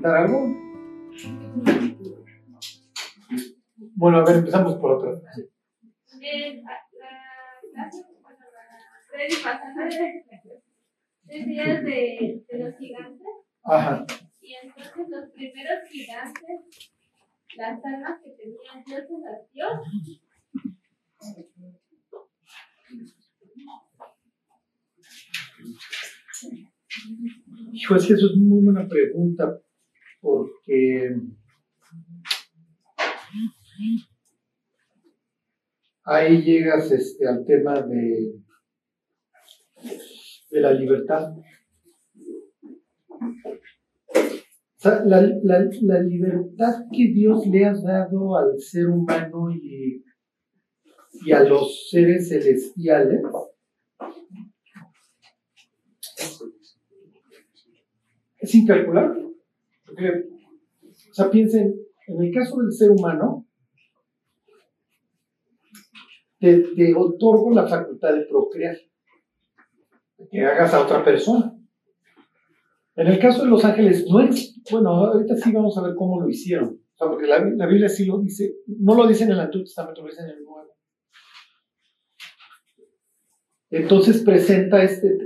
comentar algo? Bueno, a ver, empezamos por otra. Eh, la de, de los gigantes. Ajá. Y entonces los primeros gigantes, las armas que tenían Dios se las dio. Hijo, es que eso es muy buena pregunta, porque ahí llegas este, al tema de, de la libertad. La, libertad que Dios le ha dado al ser humano y, y a los seres celestiales es incalculable. O sea, piensen, en el caso del ser humano, te, otorgo la facultad de procrear, que hagas a otra persona. En el caso de los ángeles, no es, bueno, ahorita sí vamos a ver cómo lo hicieron. O sea, porque la, la Biblia sí lo dice, no lo dice en el Antiguo Testamento, lo dice en el Nuevo. Entonces presenta este,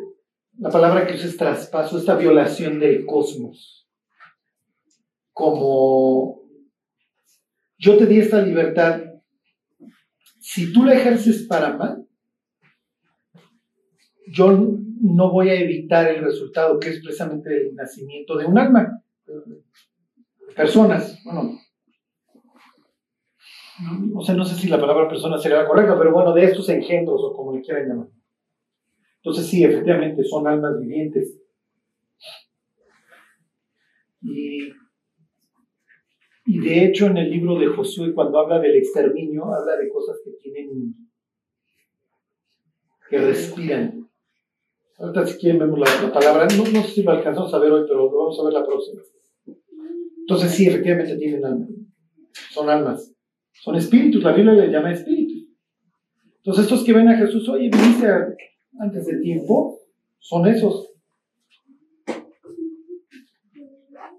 la palabra que usa es traspaso, esta violación del cosmos. Como yo te di esta libertad, si tú la ejerces para mal, yo no voy a evitar el resultado que es precisamente el nacimiento de un alma. Personas, bueno, no sé, no sé si la palabra persona sería la correcta, pero bueno, de estos engendros o como le quieran llamar. Entonces sí, efectivamente son almas vivientes. Y, y, de hecho en el libro de Josué, cuando habla del exterminio, habla de cosas que tienen, que respiran. Ahorita si quieren vemos la, la palabra, no, no, sé si lo alcanzamos a ver hoy, pero lo vamos a ver la próxima. Entonces sí, efectivamente tienen almas. Son almas. Son espíritus, la Biblia le llama espíritus. Entonces estos que ven a Jesús, oye, viniste antes de tiempo son esos.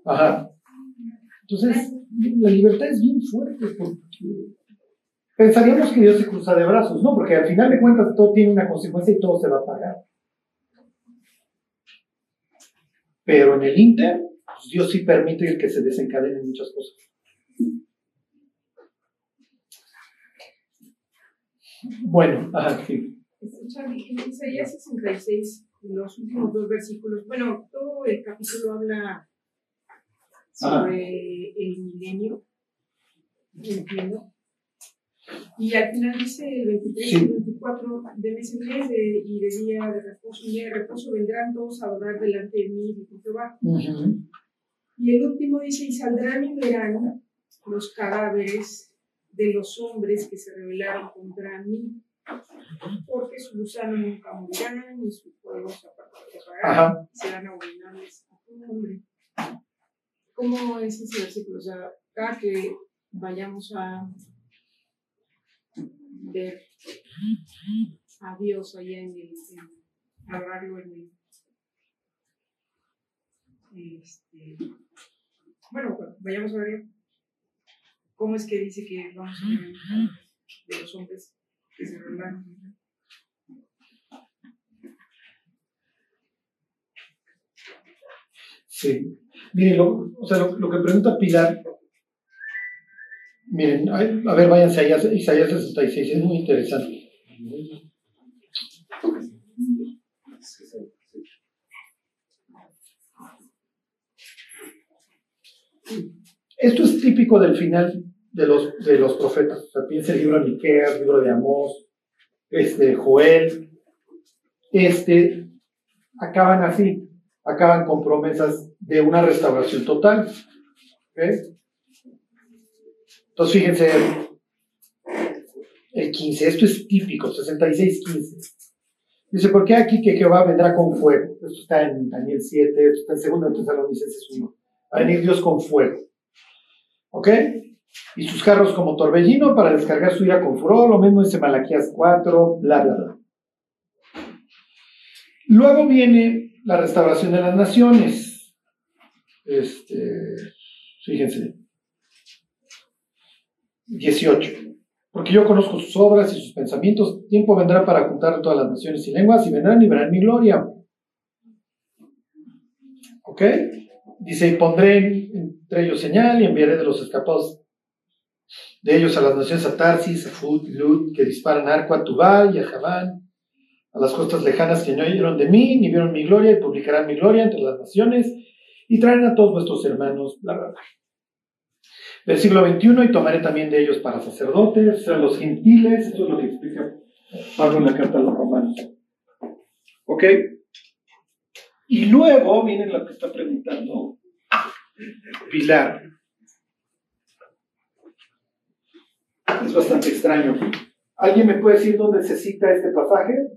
Ajá. Entonces, la libertad es bien fuerte porque pensaríamos que Dios se cruza de brazos, ¿no? Porque al final de cuentas todo tiene una consecuencia y todo se va a pagar. Pero en el Inter, pues Dios sí permite que se desencadenen muchas cosas. Bueno, ajá, sí. En Isaías 66, los últimos dos versículos, bueno, todo el capítulo habla sobre el milenio, entiendo. Y al final dice el 23 y el 24 de mes en mes de, y de día de reposo y día de reposo vendrán todos a adorar delante de mí, dijo Jehová. Uh -huh. Y el último dice, y saldrán y verán los cadáveres de los hombres que se rebelaron contra mí porque su gusano nunca morirá, ni su fuego se apagará, serán abominables a tu nombre. ¿Cómo es ese versículo? O sea, cada que vayamos a ver a Dios allá en el, en, en el, este, bueno, vayamos a ver cómo es que dice que vamos a ver de los hombres que se revelan. Sí. Miren, lo, o sea, lo, que pregunta Pilar, miren, a ver, váyanse allá, Isaías 66, es muy interesante. Esto es típico del final de los, de los profetas. O sea, piensa el libro de Miqueas, el libro de Amós, este, Joel. Este, acaban así, acaban con promesas de una restauración total. ¿okay? Entonces, fíjense, el 15, esto es típico, 66-15. Dice, ¿por qué aquí que Jehová vendrá con fuego? Esto está en Daniel 7, esto está en 2 de Tesalonicenses 1. Va a venir Dios con fuego. ¿Ok? Y sus carros como torbellino para descargar su ira con furor, lo mismo dice Malaquías 4, bla, bla, bla. Luego viene la restauración de las naciones. Este, fíjense. 18. Porque yo conozco sus obras y sus pensamientos. Tiempo vendrá para juntar todas las naciones y lenguas y vendrán y verán mi gloria. ¿Ok? Dice, y pondré entre ellos señal y enviaré de los escapados de ellos a las naciones a Tarsis, a Fut, Lut, que disparan arco a Tubal y a Javán, a las costas lejanas que no oyeron de mí, ni vieron mi gloria, y publicarán mi gloria entre las naciones, y traerán a todos vuestros hermanos, bla, bla. Versículo 21, y tomaré también de ellos para sacerdotes, a los gentiles, esto es lo que explica Pablo en la carta a los romanos. ¿Ok? Y luego viene lo que está preguntando Pilar. Es bastante extraño. ¿Alguien me puede decir dónde se cita este pasaje?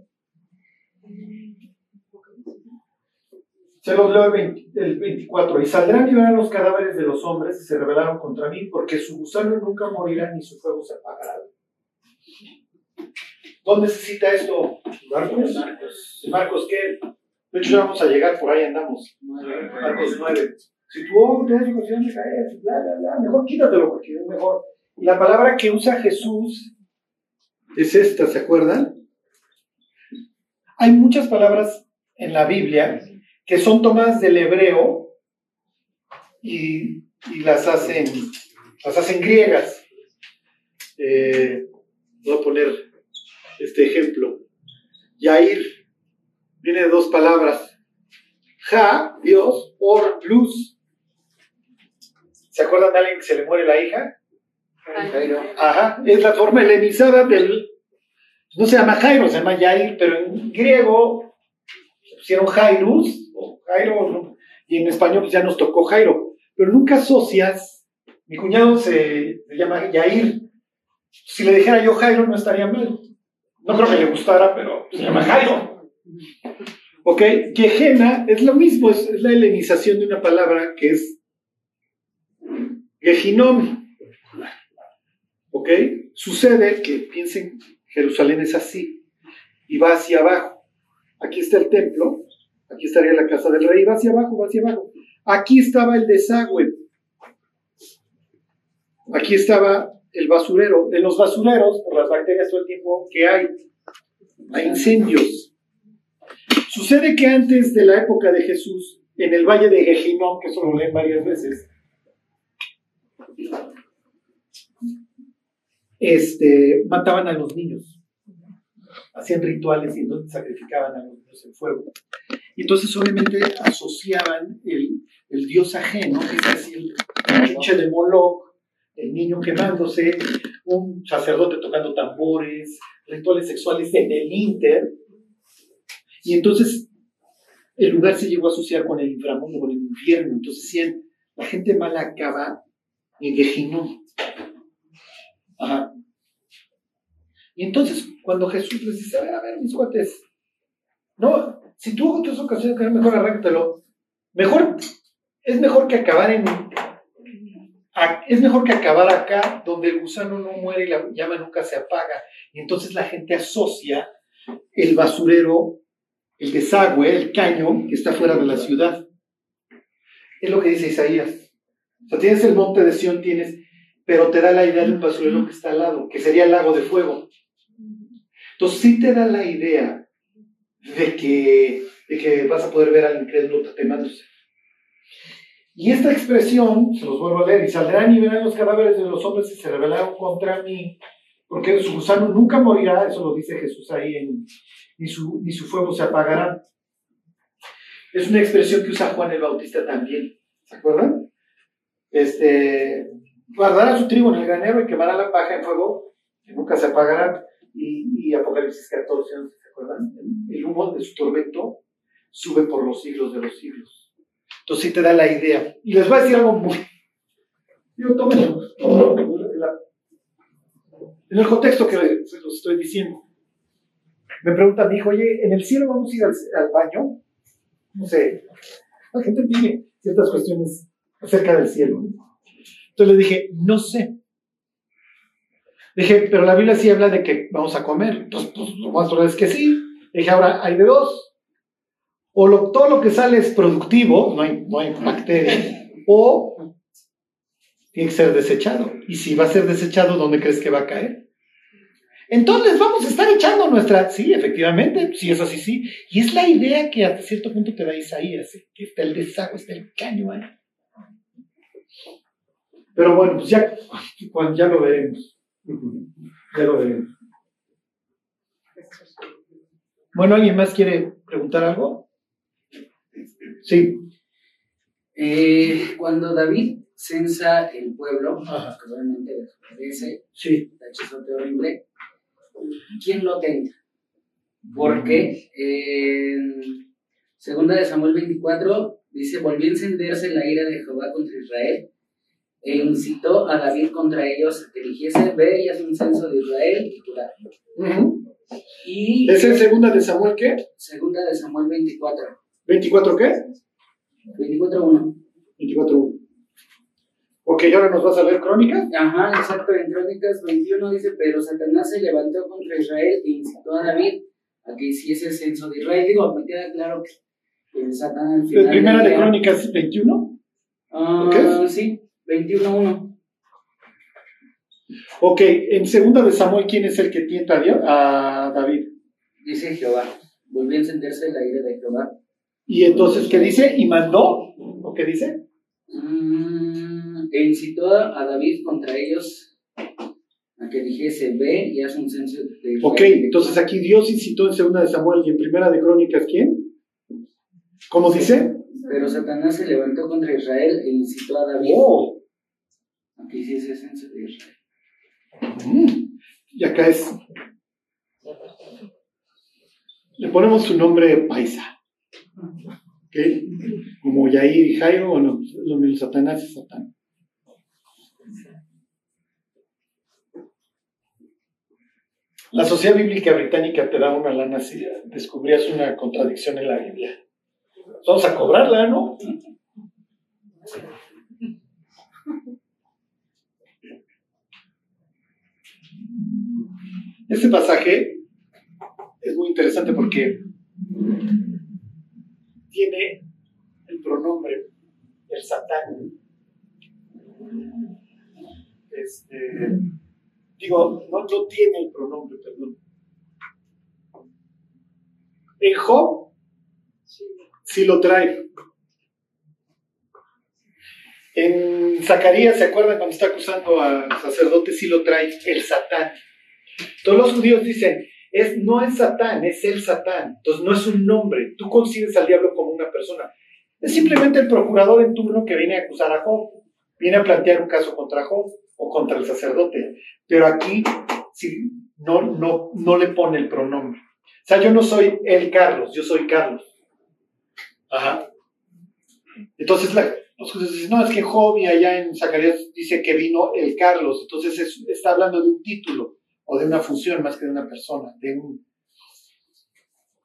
Se los leo el 24. Y saldrán y verán los cadáveres de los hombres y se rebelaron contra mí, porque su gusano nunca morirá ni su fuego se apagará. ¿Dónde se cita esto? Marcos. Marcos, qué? De hecho, ya vamos a llegar, por ahí andamos. Marcos 9. Si tú oh, tienes ocasión de caer, bla, bla, bla, mejor quítatelo porque es mejor. Y la palabra que usa Jesús es esta, ¿se acuerdan? Hay muchas palabras en la Biblia que son tomadas del hebreo y, y las, hacen, las hacen griegas. Eh, voy a poner este ejemplo. Yair viene de dos palabras. Ja, Dios, or, luz. ¿Se acuerdan de alguien que se le muere la hija? Jairo. Ajá, es la forma helenizada del. No se llama Jairo, se llama Yair, pero en griego pusieron Jairus, Jairo, y en español pues ya nos tocó Jairo. Pero nunca asocias. Mi cuñado se, llama Yair. Si le dijera yo Jairo, no estaría mal. No creo que le gustara, pero se llama Jairo. ¿Ok? Gehenna es lo mismo, es, la helenización de una palabra que es Gehinom. ¿Ok? Sucede que piensen, Jerusalén es así y va hacia abajo. Aquí está el templo, aquí estaría la casa del rey, va hacia abajo, va hacia abajo. Aquí estaba el desagüe. Aquí estaba el basurero. En los basureros, por las bacterias todo el tiempo que hay, hay incendios. Sucede que antes de la época de Jesús, en el valle de Gehinnom, que eso lo leen varias veces, este, mataban a los niños, hacían rituales y entonces sacrificaban a los niños en fuego. Y entonces obviamente asociaban el, dios ajeno, que es así el pinche de Moloch, el niño quemándose, un sacerdote tocando tambores, rituales sexuales en el Inter, y entonces el lugar se llegó a asociar con el inframundo, con el infierno. Entonces decían, la gente mala acaba en Gehinnom. Ajá. Y entonces, cuando Jesús les dice, a ver, a ver, mis cuates, no, si tú otras ocasiones que mejor arráncatelo. Mejor, es mejor que acabar en, es mejor que acabar acá, donde el gusano no muere y la llama nunca se apaga. Y entonces la gente asocia el basurero el desagüe, el caño que está fuera de la ciudad. Es lo que dice Isaías. O sea, tienes el monte de Sión, tienes, pero te da la idea de un basurero que está al lado, que sería el lago de fuego. Entonces sí te da la idea de que, de que vas a poder ver al incrédulo tatemándose. Y esta expresión, se los vuelvo a leer, y saldrán y verán los cadáveres de los hombres que se rebelaron contra mí, porque su gusano nunca morirá, eso lo dice Jesús ahí, en, ni, su, ni su fuego se apagará. Es una expresión que usa Juan el Bautista también, ¿se acuerdan? Este, guardará su trigo en el granero y quemará la paja en fuego, que nunca se apagará, y, y Apocalipsis 14, 11. El humo de su tormento sube por los siglos de los siglos. Entonces sí te da la idea. Y les voy a decir algo muy... Digo, tómenlo. En el contexto que se los estoy diciendo. Me pregunta mi hijo, oye, ¿en el cielo vamos a ir al, al baño? No sé. La gente tiene ciertas cuestiones acerca del cielo. Entonces le dije, no sé. Dije, pero la Biblia sí habla de que vamos a comer. Entonces, pues lo más probable es que sí. Dije, ahora hay de dos. O todo lo que sale es productivo, no hay, no hay bacterias. o tiene que ser desechado. Y si va a ser desechado, ¿dónde crees que va a caer? Entonces vamos a estar echando nuestra... Sí, efectivamente, sí, eso sí, sí. Y es la idea que hasta cierto punto te da Isaías, que está el desagüe, está el caño ahí. Pero bueno, pues ya, ya lo veremos. Ya lo veremos. Bueno, ¿alguien más quiere preguntar algo? Sí. Eh, cuando David censa el pueblo, que obviamente desobedece, sí. tachizote horrible, ¿quién lo tenta? Porque en segunda de Samuel 24 dice, volvió a encenderse la ira de Jehová contra Israel e incitó a David contra ellos a que dijese, ve y haz un censo de Israel y Judá. ¿Es en segunda de Samuel qué? Segunda de Samuel 24. ¿24 qué? 24.1. 24.1. Ok, ¿y ahora nos vas a leer Crónicas? Ajá, exacto, en Crónicas 21 dice, pero Satanás se levantó contra Israel e incitó a David a que hiciese censo de Israel. Digo, me queda claro que, Satanás al final... ¿Primera de, Crónicas 21? Ah, sí, 21.1. Ok, en segunda de Samuel, ¿quién es el que tienta a, David? Dice Jehová. Volvió a encenderse la ira de Jehová. ¿Y entonces qué dice? ¿Y mandó? ¿O qué dice? Mm, e incitó a David contra ellos a que dijese, ve y haz un censo de Ok, entonces aquí Dios incitó en segunda de Samuel y en primera de Crónicas, ¿quién? ¿Cómo dice? Pero Satanás se levantó contra Israel e incitó a David oh. Que hiciese censo de Israel. Mm. Y acá es. Le ponemos su nombre paisa. ¿Ok? Como Yair y Jairo, o no, lo mismo Satanás y Satán. La Sociedad Bíblica Británica te da una lana si descubrías una contradicción en la Biblia. Vamos a cobrarla, ¿no? Este pasaje es muy interesante porque tiene el pronombre, el satán. Este, digo, no, no tiene el pronombre, perdón. En Job sí lo trae. En Zacarías, ¿se acuerdan cuando está acusando al sacerdote? Sí lo trae el Satán. Todos los judíos dicen, es, no es Satán, es el Satán. Entonces no es un nombre. Tú concibes al diablo como una persona. Es simplemente el procurador en turno que viene a acusar a Job. Viene a plantear un caso contra Job o contra el sacerdote. Pero aquí sí, no, no, no le pone el pronombre. O sea, yo no soy el Carlos, yo soy Carlos. Ajá. Entonces los judíos dicen, no, es que Job y allá en Zacarías dice que vino el Carlos. Entonces está hablando de un título o de una función más que de una persona, de un...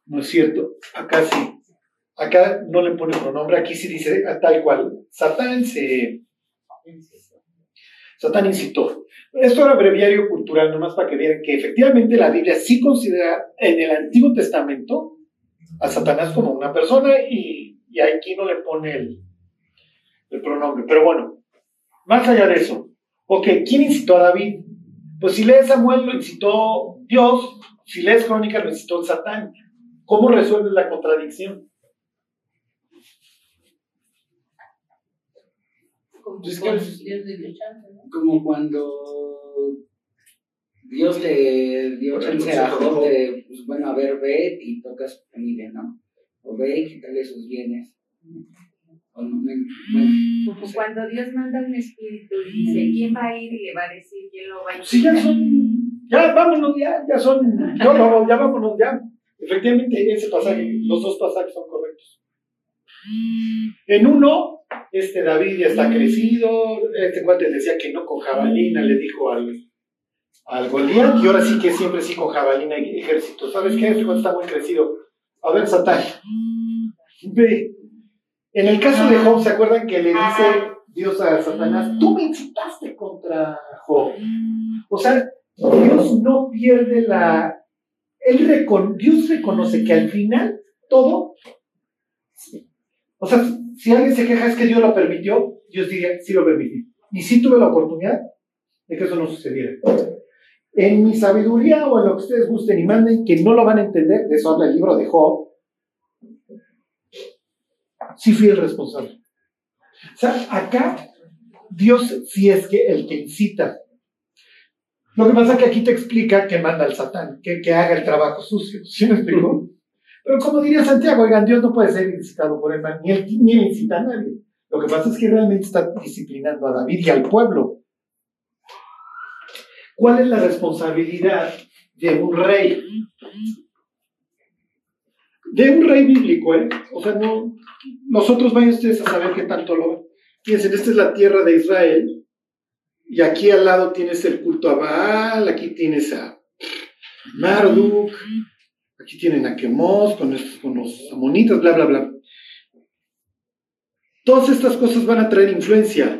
No es cierto, acá sí. Acá no le pone pronombre, aquí sí dice tal cual. Satán se... Satán incitó. Esto era breviario cultural, nomás para que vieran que efectivamente la Biblia sí considera en el Antiguo Testamento a Satanás como una persona y, y aquí no le pone el pronombre. Pero bueno, más allá de eso, ok, ¿quién incitó a David? Pues si lees Samuel lo incitó Dios, si lees Crónicas lo incitó el Satán. ¿Cómo resuelves la contradicción? Como cuando Dios le dio chance a Job de, pues bueno, a ver, ve y toca su familia, ¿no? O ve y quítale sus bienes. Como cuando Dios manda un espíritu y dice, ¿quién va a ir? Y le va a decir, ¿quién lo va a ir? Sí, ya son, ya vámonos, ya, ya son, no, ya vámonos, ya. Efectivamente, ese pasaje, los dos pasajes son correctos. En uno, este David ya está crecido, este cuate decía que no con jabalina, le dijo al, al Goliat, y ahora sí que siempre sí con jabalina y ejército. ¿Sabes qué? Este cuate está muy crecido. A ver, Satán, ve, en el caso de Job, ¿se acuerdan que le dice Dios a Satanás, tú me incitaste contra Job? O sea, Dios no pierde la... Él Dios reconoce que al final todo... O sea, si alguien se queja es que Dios lo permitió, Dios diría, sí lo permití. Y sí tuve la oportunidad de que eso no sucediera. En mi sabiduría o en lo que ustedes gusten y manden, que no lo van a entender, de eso habla el libro de Job, sí fui el responsable. O sea, acá Dios sí es que el que incita. Lo que pasa es que aquí te explica que manda al Satán, que, que haga el trabajo sucio. ¿Sí me explico? Pero como diría Santiago, oigan, Dios no puede ser incitado por el mal, ni él, ni él incita a nadie. Lo que pasa es que realmente está disciplinando a David y al pueblo. ¿Cuál es la responsabilidad de un rey? De un rey bíblico, ¿eh? O sea, no. Nosotros vayan ustedes a saber qué tanto lo ven. Fíjense, esta es la tierra de Israel. Y aquí al lado tienes el culto a Baal, aquí tienes a Marduk, aquí tienen a Quemos con, con los amonitas, bla, bla, bla. Todas estas cosas van a traer influencia.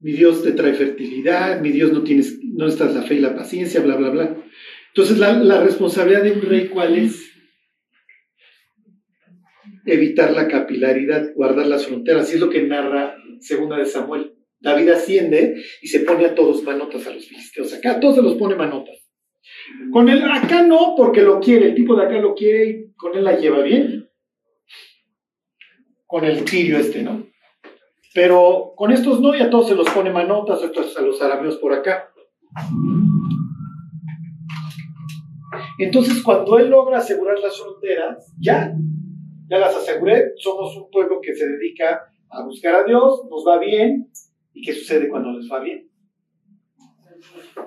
Mi Dios te trae fertilidad, mi Dios no tienes, no estás la fe y la paciencia, bla, bla, bla. Entonces, la, la responsabilidad de un rey, ¿cuál es? Evitar la capilaridad, guardar las fronteras. Así es lo que narra Segunda de Samuel. David asciende y se pone a todos manotas a los filisteos. Acá a todos se los pone manotas. Con él, acá no, porque lo quiere, el tipo de acá lo quiere y con él la lleva bien. Con el tirio este, ¿no? Pero con estos no, y a todos se los pone manotas, estos a los arameos por acá. Entonces, cuando él logra asegurar las fronteras, ya, ya las aseguré, somos un pueblo que se dedica a buscar a Dios, nos va bien, ¿y qué sucede cuando les va bien?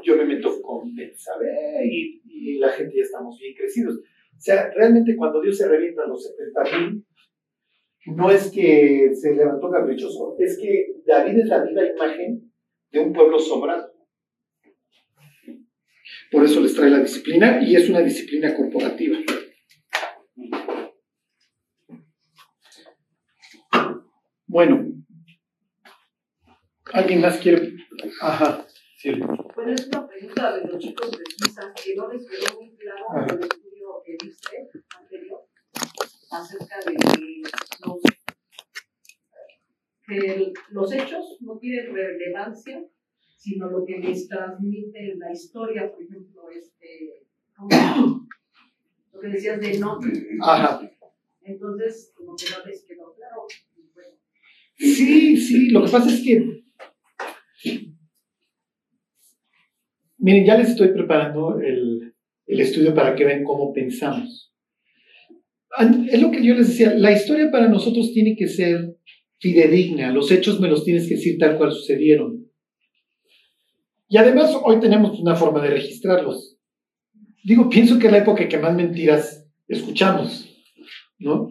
Yo me meto con Betsabé y, la gente ya estamos bien crecidos. O sea, realmente cuando Dios se revienta a los 70 mil, no es que se levantó caprichoso, es que David es la viva imagen de un pueblo sobrado. Por eso les trae la disciplina y es una disciplina corporativa. Bueno, ¿alguien más quiere? Ajá. Sí. Bueno, es una pregunta de los chicos de Suiza que no les quedó muy claro en el estudio que viste anterior acerca de los, que los hechos no tienen relevancia, sino lo que les transmite la historia, por ejemplo, este, lo que decías de no. Ajá. Entonces, como que no les quedó claro. Sí, sí, lo que pasa es que. Miren, ya les estoy preparando el, el estudio para que vean cómo pensamos. Es lo que yo les decía, la historia para nosotros tiene que ser fidedigna, los hechos me los tienes que decir tal cual sucedieron. Y además hoy tenemos una forma de registrarlos. Digo, pienso que es la época que más mentiras escuchamos, ¿no?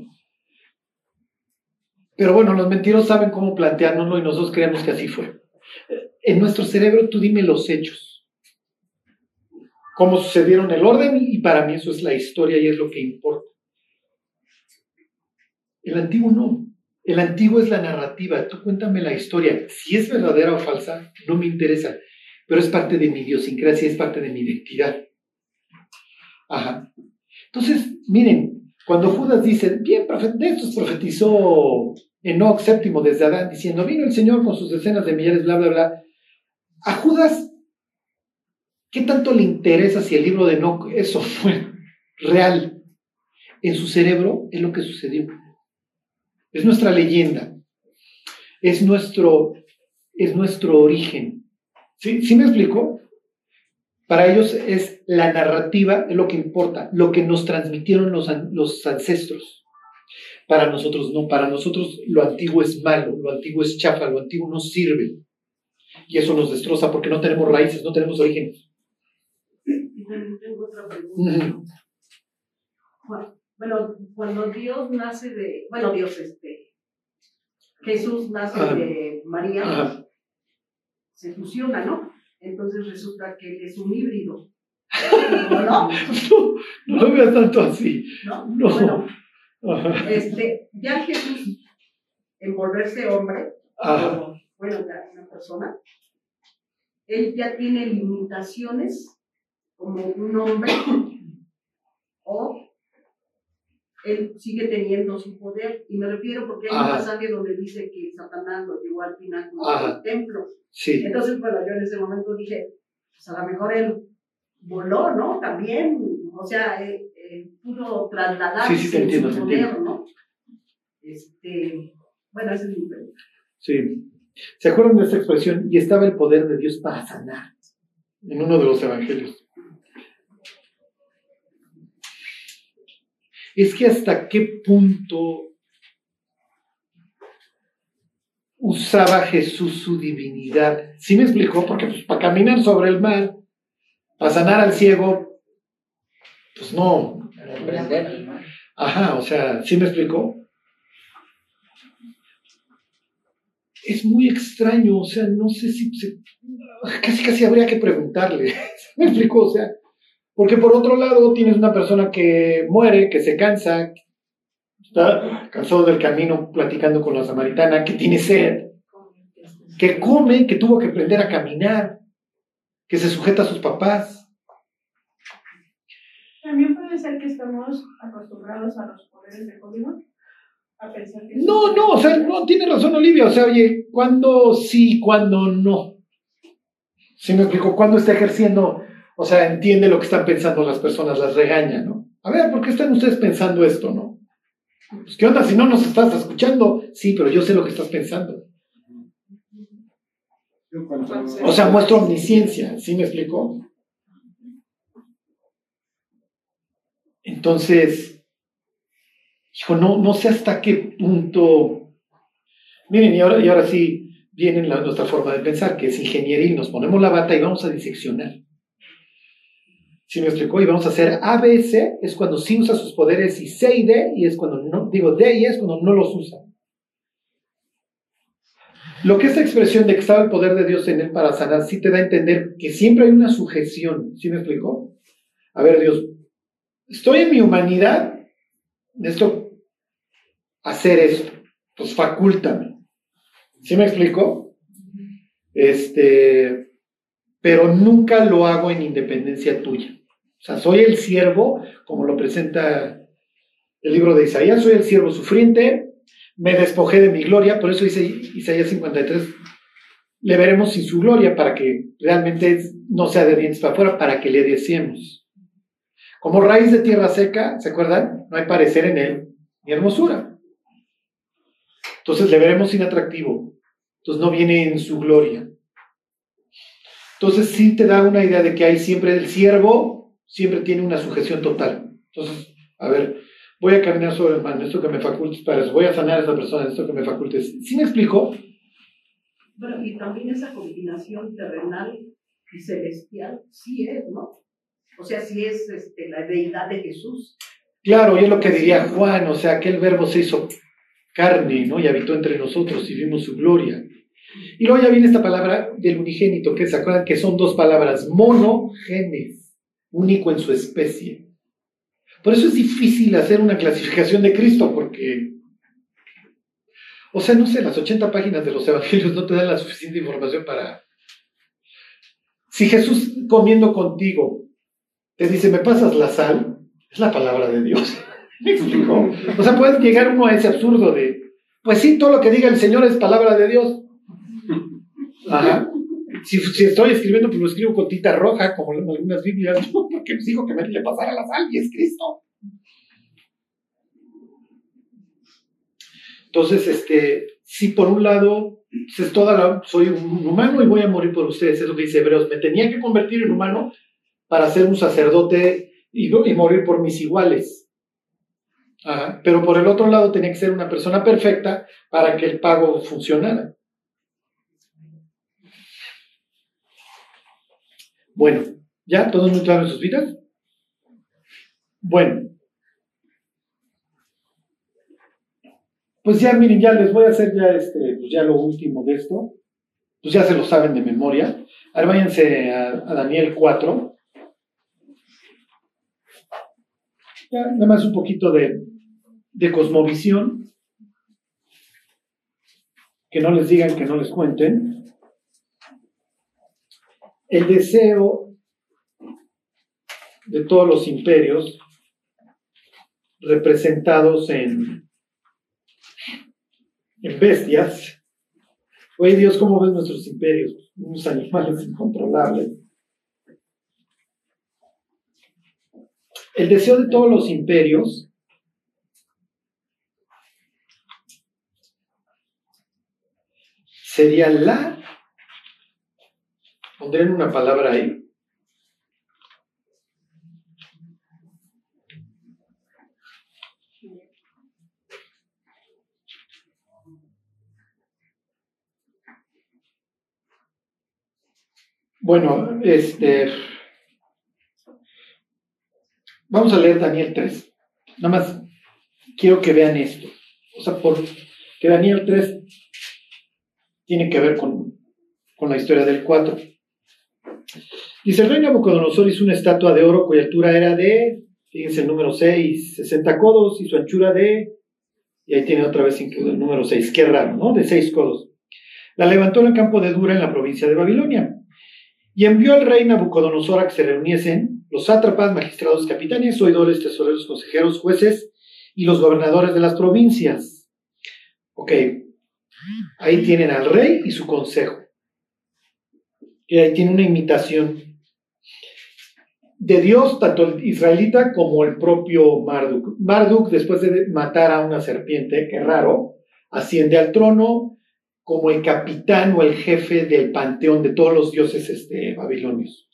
Pero bueno, los mentirosos saben cómo planteárnoslo y nosotros creemos que así fue. En nuestro cerebro, tú dime los hechos. Cómo sucedieron el orden y para mí eso es la historia y es lo que importa. El antiguo no. El antiguo es la narrativa. Tú cuéntame la historia. Si es verdadera o falsa, no me interesa. Pero es parte de mi idiosincrasia, es parte de mi identidad. Ajá. Entonces, miren, cuando Judas dice, bien, de estos profetizó Enoch séptimo desde Adán, diciendo, vino el Señor con sus decenas de millares, bla, bla, bla. A Judas, ¿qué tanto le interesa si el libro de Enoch, eso fue real? En su cerebro es lo que sucedió. Es nuestra leyenda. Es nuestro, es nuestro origen. ¿Sí, ¿Sí me explico? Para ellos es la narrativa, es lo que importa, lo que nos transmitieron los, los ancestros. Para nosotros no, para nosotros lo antiguo es malo, lo antiguo es chafa, lo antiguo no sirve. Y eso nos destroza porque no tenemos raíces, no tenemos origen. tengo otra pregunta. Bueno, Bueno, cuando Dios nace de, bueno, Dios este, Jesús nace de María, se fusiona, ¿no? Entonces resulta que él es un híbrido. ¿No? ¿No? No, lo veas tanto así. ¿No? No. Bueno. Este, ya Jesús, en volverse hombre, como, bueno, ya una persona, él ya tiene limitaciones como un hombre o él sigue teniendo su poder. Y me refiero porque hay un Ajá. pasaje donde dice que Satanás lo llevó al pináculo del templo. Sí, Entonces, bueno, yo en ese momento dije, pues a lo mejor él voló, ¿no? También, o sea, eh, eh, pudo trasladarse Sí, sí, te entiendo, su te poder, entiendo. ¿no? Este, bueno, ese es mi pregunta. sí. ¿Se acuerdan de esta expresión? Y estaba el poder de Dios para sanar en uno de los evangelios. Es que hasta qué punto usaba Jesús su divinidad. ¿Sí me explicó? Porque pues, para caminar sobre el mar, para sanar al ciego, pues no. Ajá, o sea, ¿sí me explicó? Es muy extraño, o sea, no sé si casi casi habría que preguntarle. ¿Sí ¿Me explicó? O sea, porque por otro lado tienes una persona que muere, que se cansa, está cansado del camino platicando con la samaritana, que tiene sed, que come, que tuvo que aprender a caminar, que se sujeta a sus papás. Ser que estamos acostumbrados a los poderes de Hollywood, a pensar que... No, no, o sea, no tiene razón Olivia, o sea, oye, ¿cuándo sí, cuándo no? ¿Sí me explico? ¿Cuándo está ejerciendo? O sea, entiende lo que están pensando las personas, las regaña, ¿no? A ver, ¿por qué están ustedes pensando esto, no? Pues, ¿qué onda? Si no nos estás escuchando, sí, pero yo sé lo que estás pensando. Yo cuando- O sea, muestro omnisciencia, ¿sí me explico? Entonces, hijo, no, no sé hasta qué punto. Miren, y ahora, y ahora sí viene nuestra forma de pensar, que es ingenieril. Nos ponemos la bata y vamos a diseccionar. ¿Sí me explicó? Y vamos a hacer A, B, C, es cuando sí usa sus poderes, y C y D, y es cuando no, digo D y E es cuando no los usa. Lo que esta expresión de que estaba el poder de Dios en él para sanar, sí te da a entender que siempre hay una sujeción. ¿Sí me explicó? A ver, Dios, estoy en mi humanidad, necesito hacer esto. Pues facúltame. ¿Sí me explicó? Este, pero nunca lo hago en independencia tuya. O sea, soy el siervo, como lo presenta el libro de Isaías, soy el siervo sufriente, me despojé de mi gloria, por eso dice Isaías 53, le veremos sin su gloria para que realmente no sea de dientes para afuera, para que le deseemos. Como raíz de tierra seca, ¿se acuerdan? No hay parecer en él ni hermosura. Entonces le veremos sin atractivo. Entonces no viene en su gloria. Entonces sí te da una idea de que hay siempre el siervo, siempre tiene una sujeción total. Entonces, a ver, voy a caminar sobre el mar, esto que me facultes para eso, voy a sanar a esa persona, esto que me facultes. ¿Sí me explico? Bueno, y también esa combinación terrenal y celestial, sí es, ¿no? O sea, sí es este, la deidad de Jesús. Claro, y es lo que diría Juan, o sea, que el verbo se hizo carne, ¿no? Y habitó entre nosotros y vimos su gloria. Y luego ya viene esta palabra del unigénito, que se acuerdan que son dos palabras, monogenes, único en su especie. Por eso es difícil hacer una clasificación de Cristo, porque, o sea, no sé, las 80 páginas de los evangelios no te dan la suficiente información para... Si Jesús comiendo contigo te dice, ¿me pasas la sal? Es la palabra de Dios. ¿Me explico? O sea, puedes llegar uno a ese absurdo de, pues sí, todo lo que diga el Señor es palabra de Dios. Ajá. Si, si estoy escribiendo, pues lo escribo con tinta roja, como en algunas Biblias, ¿no? porque pues dijo que me le pasara la sal y es Cristo. Entonces, este, si por un lado pues es toda la, soy un humano y voy a morir por ustedes, es lo que dice Hebreos, me tenía que convertir en humano para ser un sacerdote y, morir por mis iguales. Pero por el otro lado tenía que ser una persona perfecta para que el pago funcionara. Bueno, ¿ya? ¿Todo muy claro en sus vidas? Bueno. Pues ya, miren, ya les voy a hacer ya este, pues ya lo último de esto. Pues ya se lo saben de memoria. Ahora váyanse a, a Daniel 4. Nada más un poquito de, de cosmovisión. Que no les digan, que no les cuenten. El deseo de todos los imperios representados en, en bestias. Oye Dios, ¿cómo ves nuestros imperios? Unos animales incontrolables. El deseo de todos los imperios sería la, pondré una palabra ahí, Bueno, este. Vamos a leer Daniel 3. Nada más quiero que vean esto. O sea, porque Daniel 3 tiene que ver con, la historia del 4. Dice, el rey Nabucodonosor hizo una estatua de oro cuya altura era de, fíjense el número 6, 60 codos y su anchura de, y ahí tiene otra vez incluido el número 6, qué raro, ¿no? De 6 codos. La levantó en el campo de Dura en la provincia de Babilonia. Y envió al rey Nabucodonosor a que se reuniesen los sátrapas, magistrados, capitanes, oidores, tesoreros, consejeros, jueces y los gobernadores de las provincias. Ok, Ahí tienen al rey y su consejo. Y ahí tiene una imitación de Dios, tanto el israelita como el propio Marduk. Marduk, después de matar a una serpiente, qué raro, asciende al trono como el capitán o el jefe del panteón de todos los dioses este, babilonios.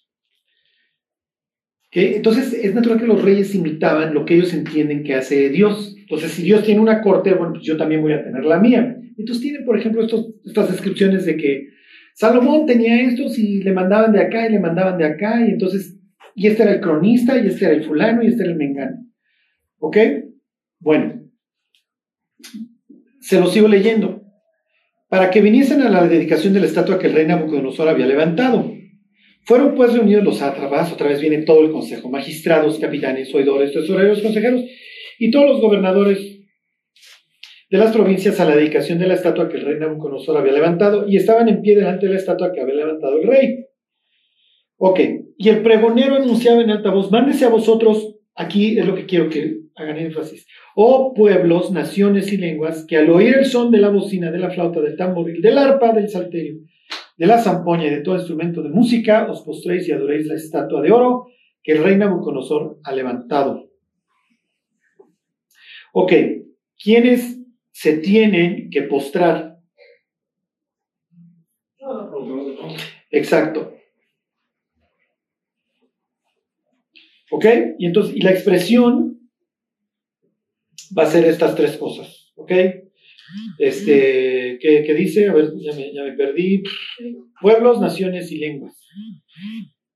Entonces es natural que los reyes imitaban lo que ellos entienden que hace Dios. Entonces, si Dios tiene una corte, bueno, pues yo también voy a tener la mía. Entonces tiene, por ejemplo, estas descripciones de que Salomón tenía estos y le mandaban de acá y le mandaban de acá, y entonces, y este era el cronista, y este era el fulano, y este era el mengano. ¿Ok? Bueno, se lo sigo leyendo. Para que viniesen a la dedicación de la estatua que el rey Nabucodonosor había levantado. Fueron pues reunidos los sátrapas, otra vez viene todo el consejo, magistrados, capitanes, oidores, tesoreros, consejeros, y todos los gobernadores de las provincias a la dedicación de la estatua que el rey Nabucodonosor había levantado y estaban en pie delante de la estatua que había levantado el rey. Ok, y el pregonero anunciaba en alta voz, mándese a vosotros, aquí es lo que quiero que hagan énfasis, oh pueblos, naciones y lenguas, que al oír el son de la bocina, de la flauta, del tamboril, del arpa, del salterio, de la zampoña y de todo instrumento de música, os postréis y adoréis la estatua de oro que el rey Nabucodonosor ha levantado. Ok, ¿quiénes se tienen que postrar. Exacto. ¿Ok? Y entonces, y la expresión va a ser estas tres cosas. ¿Ok? Este, ¿qué, dice? A ver, ya me, ya me, perdí. Pueblos, naciones y lenguas.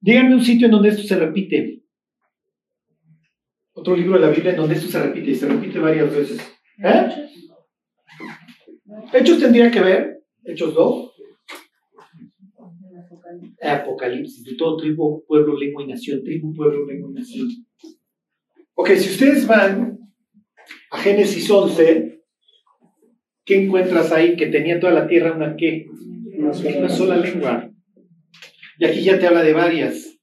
Díganme un sitio en donde esto se repite. Otro libro de la Biblia en donde esto se repite y se repite varias veces. ¿Eh? Hechos tendría que ver, Hechos 2, Apocalipsis, de todo tribu, pueblo, lengua y nación, tribu, pueblo, lengua y nación. Ok, si ustedes van a Génesis 11, ¿qué encuentras ahí? Que tenía toda la tierra una qué? Una sola, una sola lengua. Y aquí ya te habla de varias.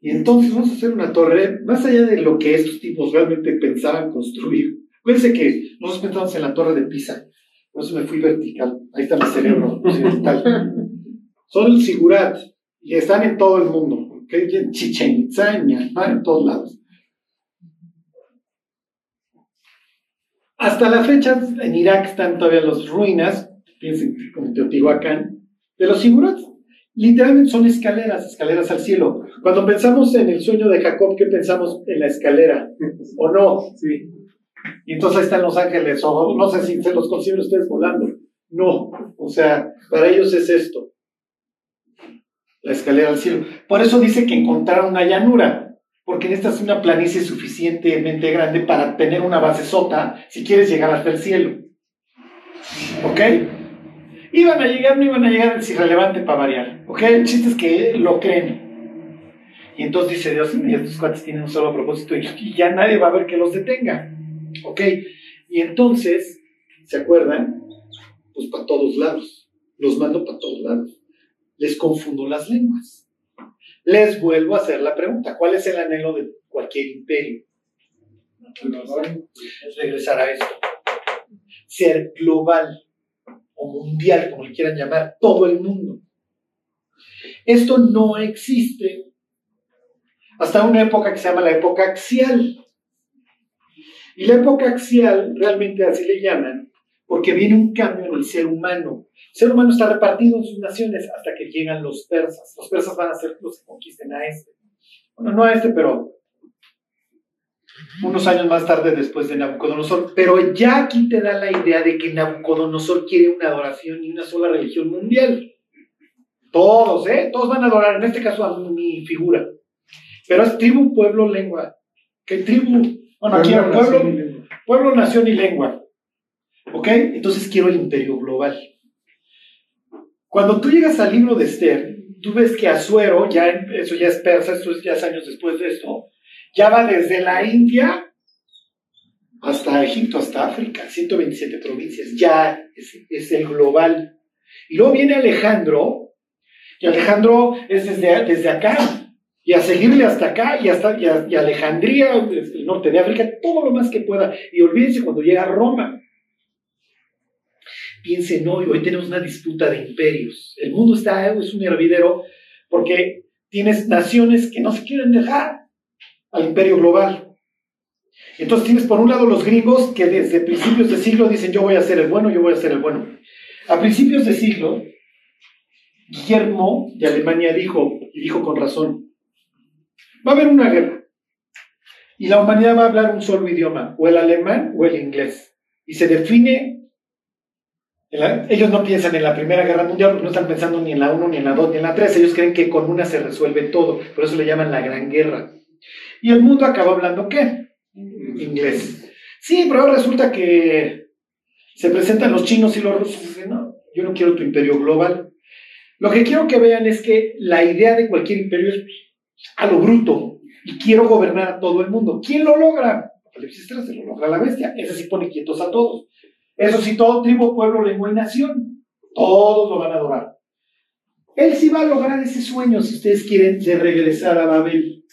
Y entonces vamos a hacer una torre, más allá de lo que estos tipos realmente pensaban construir. Acuérdense que nosotros pensamos en la torre de Pisa. Por eso me fui vertical. Ahí está mi cerebro occidental. Son el Sigurat y están en todo el mundo. En Chichen Itza, en Myanmar, en todos lados. Hasta la fecha, en Irak están todavía las ruinas, piensen como Teotihuacán, de los Sigurats. Literalmente son escaleras, escaleras al cielo. Cuando pensamos en el sueño de Jacob, ¿qué pensamos en la escalera? ¿O no? Sí. Y entonces ahí están los ángeles, o no sé si se los consiguen ustedes volando. No, o sea, para ellos es esto, la escalera al cielo. Por eso dice que encontraron una llanura, porque es una planicie suficientemente grande para tener una base sota si quieres llegar hasta el cielo. ¿Ok? Iban a llegar, no iban a llegar, es irrelevante para variar. ¿Ok? El chiste es que lo creen. Y entonces dice Dios, y estos cuates tienen un solo propósito y ya nadie va a ver que los detenga. ¿Ok? Y entonces, ¿se acuerdan? Pues para todos lados. Los mando para todos lados. Les confundo las lenguas. Les vuelvo a hacer la pregunta. ¿Cuál es el anhelo de cualquier imperio? Es regresar a esto. Ser global o mundial, como le quieran llamar, todo el mundo. Esto no existe hasta una época que se llama la época axial. Y la época axial, realmente así le llaman, porque viene un cambio en el ser humano. El ser humano está repartido en sus naciones hasta que llegan los persas. Los persas van a ser los que conquisten a este. Bueno, no a este, pero unos años más tarde después de Nabucodonosor. Pero ya aquí te da la idea de que Nabucodonosor quiere una adoración y una sola religión mundial. Todos, ¿eh? Todos van a adorar, en este caso a mi figura. Pero es tribu, pueblo, lengua. ¿Qué tribu? Bueno, aquí era pueblo, pueblo, nación y lengua. ¿Ok? Entonces quiero el imperio global. Cuando tú llegas al libro de Esther, tú ves que Azuero, ya, eso ya es persa, esto es ya años después de esto, ya va desde la India hasta Egipto, hasta África, 127 provincias, ya es, el global. Y luego viene Alejandro, y Alejandro es desde, desde acá, y a seguirle hasta acá, y hasta y, a, Alejandría, el norte de África, todo lo más que pueda. Y olvídense cuando llega a Roma. Piensen hoy, hoy tenemos una disputa de imperios. El mundo está, es un hervidero, porque tienes naciones que no se quieren dejar al imperio global. Entonces tienes por un lado los gringos que desde principios de siglo dicen yo voy a ser el bueno, yo voy a ser el bueno. A principios de siglo, Guillermo de Alemania dijo, y dijo con razón, va a haber una guerra. Y la humanidad va a hablar un solo idioma, o el alemán o el inglés. Y se define, ellos no piensan en la Primera Guerra Mundial no están pensando ni en la 1, ni en la 2, ni en la 3. Ellos creen que con una se resuelve todo. Por eso le llaman la Gran Guerra. Y el mundo acaba hablando qué? Inglés. Sí, pero ahora resulta que se presentan los chinos y los rusos y dicen, no, yo no quiero tu imperio global. Lo que quiero que vean es que la idea de cualquier imperio es a lo bruto y quiero gobernar a todo el mundo. ¿Quién lo logra? Apocalipsis 3 se lo logra la bestia. Ese sí pone quietos a todos. Eso sí, todo tribu, pueblo, lengua y nación. Todos lo van a adorar. Él sí va a lograr ese sueño, si ustedes quieren, de regresar a Babel.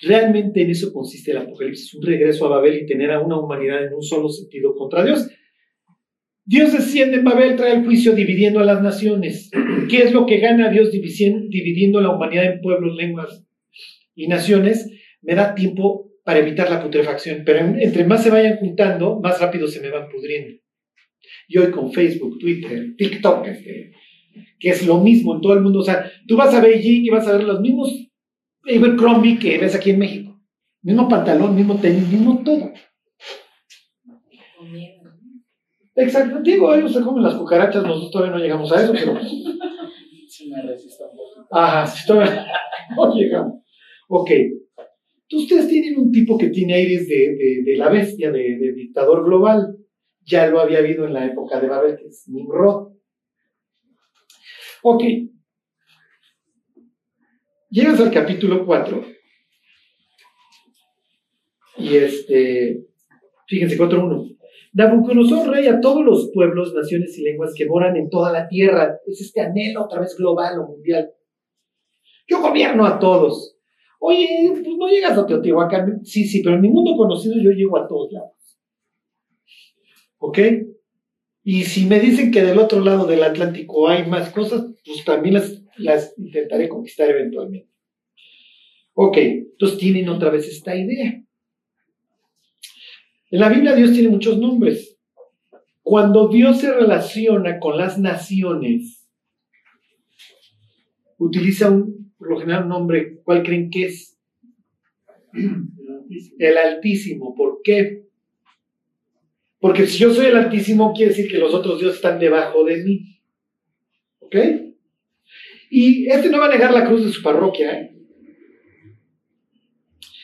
Realmente en eso consiste el Apocalipsis, un regreso a Babel y tener a una humanidad en un solo sentido contra Dios. Dios desciende en Babel, trae el juicio dividiendo a las naciones. ¿Qué es lo que gana Dios dividiendo la humanidad en pueblos, lenguas y naciones? Me da tiempo para evitar la putrefacción, pero entre más se vayan juntando, más rápido se me van pudriendo. Y hoy con Facebook, Twitter, TikTok, este, que es lo mismo en todo el mundo. O sea, tú vas a Beijing y vas a ver los mismos Abercrombie que ves aquí en México. Mismo pantalón, mismo tenis, mismo todo. Exacto, digo, ellos se comen las cucarachas, nosotros todavía no llegamos a eso, pero. Se me resiste un poco. Ajá, si todavía no llegamos. Ok. Ustedes tienen un tipo que tiene aires de, de, la bestia, de, dictador global. Ya lo había habido en la época de Babel, que es Nimrod. Ok, Llegas al capítulo 4 y este, fíjense, 4.1. Nabucodonosor, rey a todos los pueblos, naciones y lenguas que moran en toda la tierra. Es este anhelo otra vez global o mundial. Yo gobierno a todos. Oye, pues no llegas a Teotihuacán. Sí, sí, pero en mi mundo conocido yo llego a todos lados. ¿Ok? Y si me dicen que del otro lado del Atlántico hay más cosas, pues también las las intentaré conquistar eventualmente. Ok, entonces tienen otra vez esta idea. En la Biblia Dios tiene muchos nombres. Cuando Dios se relaciona con las naciones, utiliza un, por lo general un nombre, ¿cuál creen que es? El Altísimo. ¿Por qué? Porque si yo soy el Altísimo, quiere decir que los otros dioses están debajo de mí. ¿Ok? Y este no va a negar la cruz de su parroquia. ¿eh?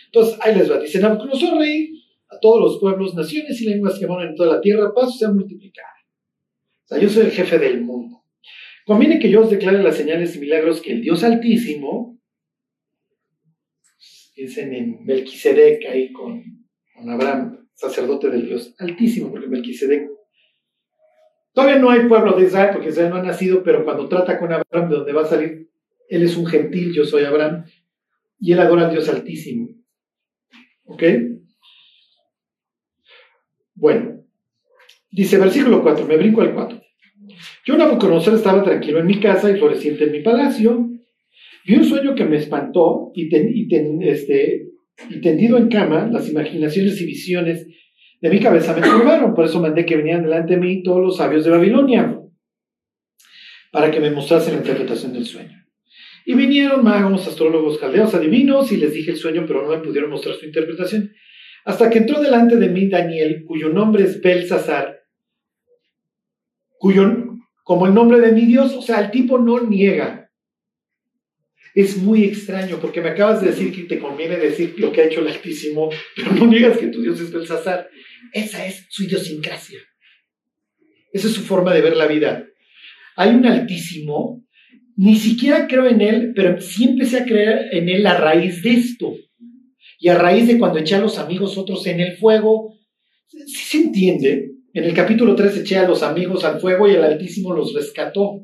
Entonces, ahí les va. Dice Nabucodonosor, rey, a todos los pueblos, naciones y lenguas que moran en toda la tierra, paso sean multiplicadas. O sea, yo soy el jefe del mundo. Conviene que yo os declare las señales y milagros que el Dios Altísimo, piensen en Melquisedec ahí con, con Abraham, sacerdote del Dios Altísimo, porque Melquisedec Todavía no hay pueblo de Israel porque Israel no ha nacido, pero cuando trata con Abraham, de donde va a salir, él es un gentil, yo soy Abraham, y él adora al Dios Altísimo. ¿Ok? Bueno, dice versículo 4, me brinco al 4. Yo, Nabucodonosor, estaba tranquilo en mi casa y floreciente en mi palacio. Vi un sueño que me espantó y, este, y tendido en cama, las imaginaciones y visiones de mi cabeza me turbaron. Por eso mandé que vinieran delante de mí todos los sabios de Babilonia para que me mostrasen la interpretación del sueño. Y vinieron magos, astrólogos, caldeos, adivinos, y les dije el sueño, pero no me pudieron mostrar su interpretación. Hasta que entró delante de mí Daniel, cuyo nombre es Belsasar, cuyo, como el nombre de mi Dios, o sea, el tipo no niega. Es muy extraño, porque me acabas de decir que te conviene decir lo que ha hecho el Altísimo, pero no niegas que tu Dios es Belsasar. Esa es su idiosincrasia. Esa es su forma de ver la vida. Hay un Altísimo ni siquiera creo en él, pero sí empecé a creer en él a raíz de esto. Y a raíz de cuando eché a los amigos otros en el fuego. Sí se entiende. En el capítulo 3 eché a los amigos al fuego y el Altísimo los rescató.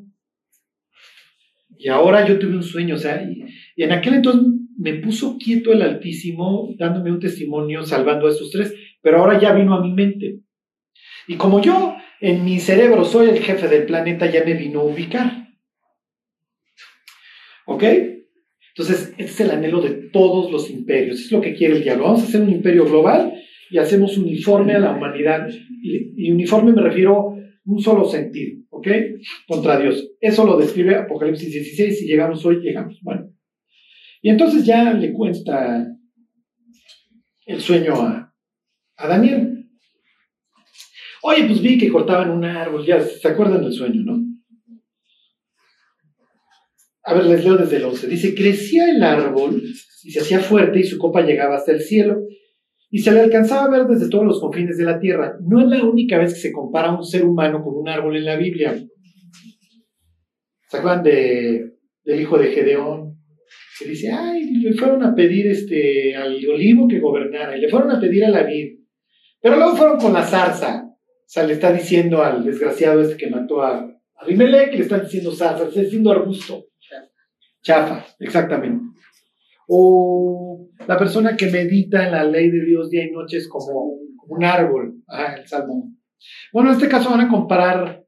Y ahora yo tuve un sueño, o sea, y, en aquel entonces me puso quieto el Altísimo, dándome un testimonio, salvando a estos tres, pero ahora ya vino a mi mente. Y como yo en mi cerebro soy el jefe del planeta, ya me vino a ubicar. ¿Ok? Entonces, este es el anhelo de todos los imperios. Es lo que quiere el diablo. Vamos a hacer un imperio global y hacemos uniforme a la humanidad. Y, uniforme me refiero a un solo sentido, ¿ok? Contra Dios. Eso lo describe Apocalipsis 16. Si llegamos hoy, llegamos. Bueno. Y entonces ya le cuenta el sueño a, a Daniel. Oye, pues vi que cortaban un árbol, ya se acuerdan del sueño, ¿no? A ver, les leo desde el 11. Dice, crecía el árbol y se hacía fuerte y su copa llegaba hasta el cielo y se le alcanzaba a ver desde todos los confines de la tierra. No es la única vez que se compara un ser humano con un árbol en la Biblia. ¿Se acuerdan de, del hijo de Gedeón? Que dice, ay, le fueron a pedir este, al olivo que gobernara y le fueron a pedir a la vid. Pero luego fueron con la zarza. O sea, le está diciendo al desgraciado este que mató a Abimelech, le están diciendo zarza, le está diciendo arbusto. Chafa, exactamente. O la persona que medita en la ley de Dios día y noche es como, un árbol, ah, el Salmo. Bueno, en este caso van a comparar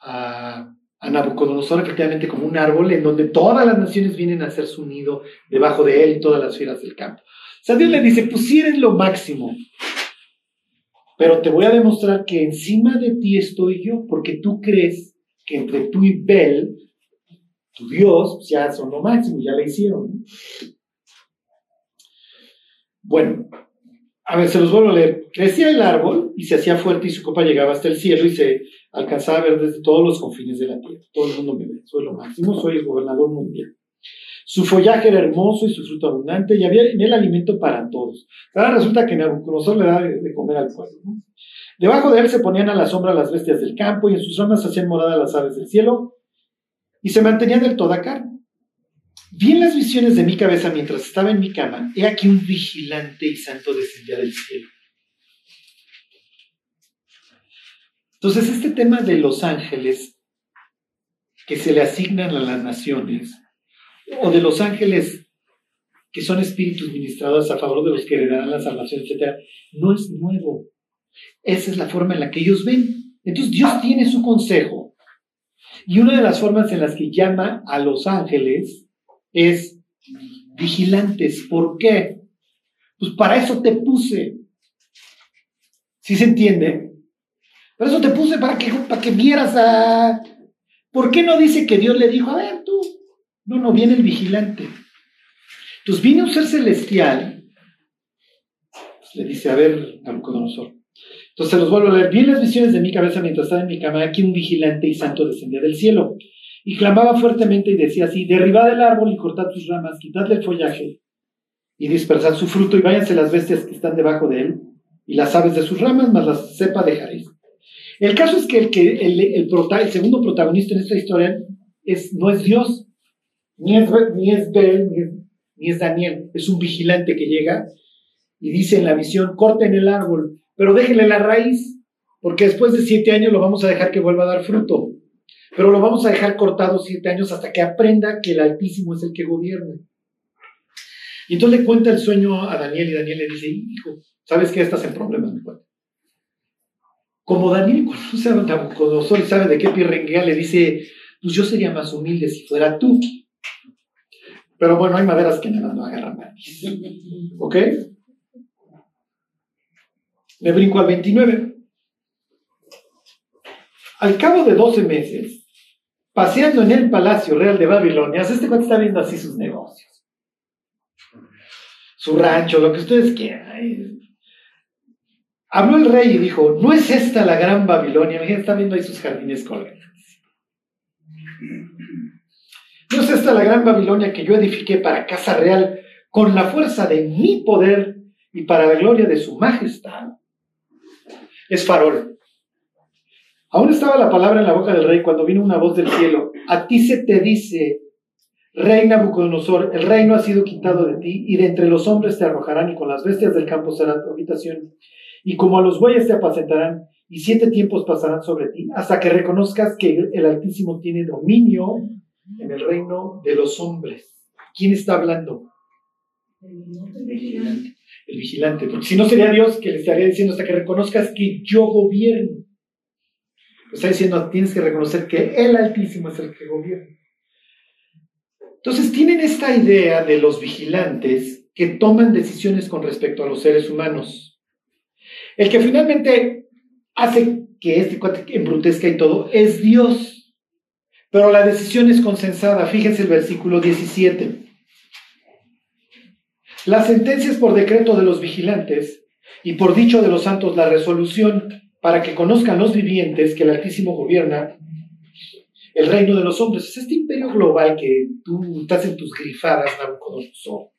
a, a Nabucodonosor efectivamente como un árbol en donde todas las naciones vienen a hacer su nido debajo de él y todas las fieras del campo. O sea, Dios le dice, pues si eres lo máximo, pero te voy a demostrar que encima de ti estoy yo, porque tú crees que entre tú y Bel tu Dios, ya son lo máximo, ya la hicieron. Bueno, a ver, se los vuelvo a leer. Crecía el árbol y se hacía fuerte y su copa llegaba hasta el cielo y se alcanzaba a ver desde todos los confines de la tierra. Todo el mundo me ve, soy lo máximo, soy el gobernador mundial. Su follaje era hermoso y su fruto abundante y había en él alimento para todos. Ahora resulta que Nabucodonosor le da de, comer al pueblo. Debajo de él se ponían a la sombra las bestias del campo y en sus ramas hacían morada las aves del cielo y se mantenía del todo acá. Vi en las visiones de mi cabeza mientras estaba en mi cama, he aquí un vigilante y santo descendía del cielo. Entonces, este tema de los ángeles que se le asignan a las naciones, o de los ángeles que son espíritus ministrados a favor de los que heredarán la salvación, etc., no es nuevo. Esa es la forma en la que ellos ven. Entonces, Dios tiene su consejo y una de las formas en las que llama a los ángeles es vigilantes. ¿Por qué? Pues para eso te puse. ¿Sí se entiende? Para eso te puse para que, para que vieras a... ¿Por qué no dice que Dios le dijo, a ver tú? No, no, viene el vigilante. Entonces viene un ser celestial. Pues le dice, a ver, Nabucodonosor, entonces los vuelvo a leer. Vi las visiones de mi cabeza mientras estaba en mi cama. Aquí un vigilante y santo descendía del cielo. Y clamaba fuertemente y decía así: Derribad el árbol y cortad sus ramas, quitadle el follaje y dispersad su fruto y váyanse las bestias que están debajo de él y las aves de sus ramas, más las cepa dejaréis. El caso es que el, que el, el, segundo protagonista en esta historia es, no es Dios, ni es, ni es Bel, ni es, ni es Daniel, es un vigilante que llega y dice en la visión, corten el árbol, pero déjenle la raíz, porque después de siete años lo vamos a dejar que vuelva a dar fruto. Pero lo vamos a dejar cortado siete años hasta que aprenda que el Altísimo es el que gobierna. Y entonces le cuenta el sueño a Daniel y Daniel le dice, hijo, ¿sabes que Estás en problemas, mi cuate. Como Daniel conoce a Nabucodonosor y sabe de qué pirrenguea, le dice, pues yo sería más humilde si fuera tú. Pero bueno, hay maderas que nada no agarran ¿Ok? Me brinco al 29. Al cabo de 12 meses, paseando en el Palacio Real de Babilonia, este cuate está viendo así sus negocios, su rancho, lo que ustedes quieran. Habló el rey y dijo, ¿no es esta la gran Babilonia? Está viendo ahí sus jardines colgantes. ¿No es esta la gran Babilonia que yo edifiqué para casa real con la fuerza de mi poder y para la gloria de su majestad? Es farol. Aún estaba la palabra en la boca del rey cuando vino una voz del cielo. A ti se te dice, rey Nabucodonosor, el reino ha sido quitado de ti y de entre los hombres te arrojarán y con las bestias del campo será tu habitación. Y como a los bueyes te apacentarán y siete tiempos pasarán sobre ti hasta que reconozcas que el Altísimo tiene dominio en el reino de los hombres. ¿Quién está hablando? El vigilante. El vigilante, porque si no sería Dios que le estaría diciendo hasta que reconozcas que yo gobierno. Está diciendo, tienes que reconocer que el Altísimo es el que gobierna. Entonces tienen esta idea de los vigilantes que toman decisiones con respecto a los seres humanos. El que finalmente hace que este cuate embrutezca y todo es Dios. Pero la decisión es consensada. Fíjense el versículo 17. La sentencia es por decreto de los vigilantes y por dicho de los santos la resolución para que conozcan los vivientes que el Altísimo gobierna el reino de los hombres. Es este imperio global que tú estás en tus grifadas, Nabucodonosor.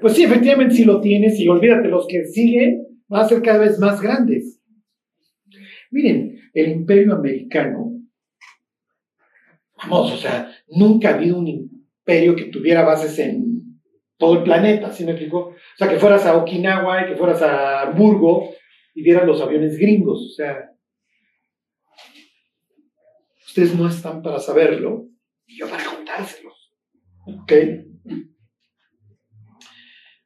Pues sí, efectivamente sí lo tienes y olvídate, los que siguen van a ser cada vez más grandes. Miren, el imperio americano Vamos, o sea, nunca ha habido un imperio que tuviera bases en todo el planeta, ¿sí me explico? O sea, que fueras a Okinawa y que fueras a Hamburgo y vieran los aviones gringos, o sea, ustedes no están para saberlo y yo para contárselos, ¿ok?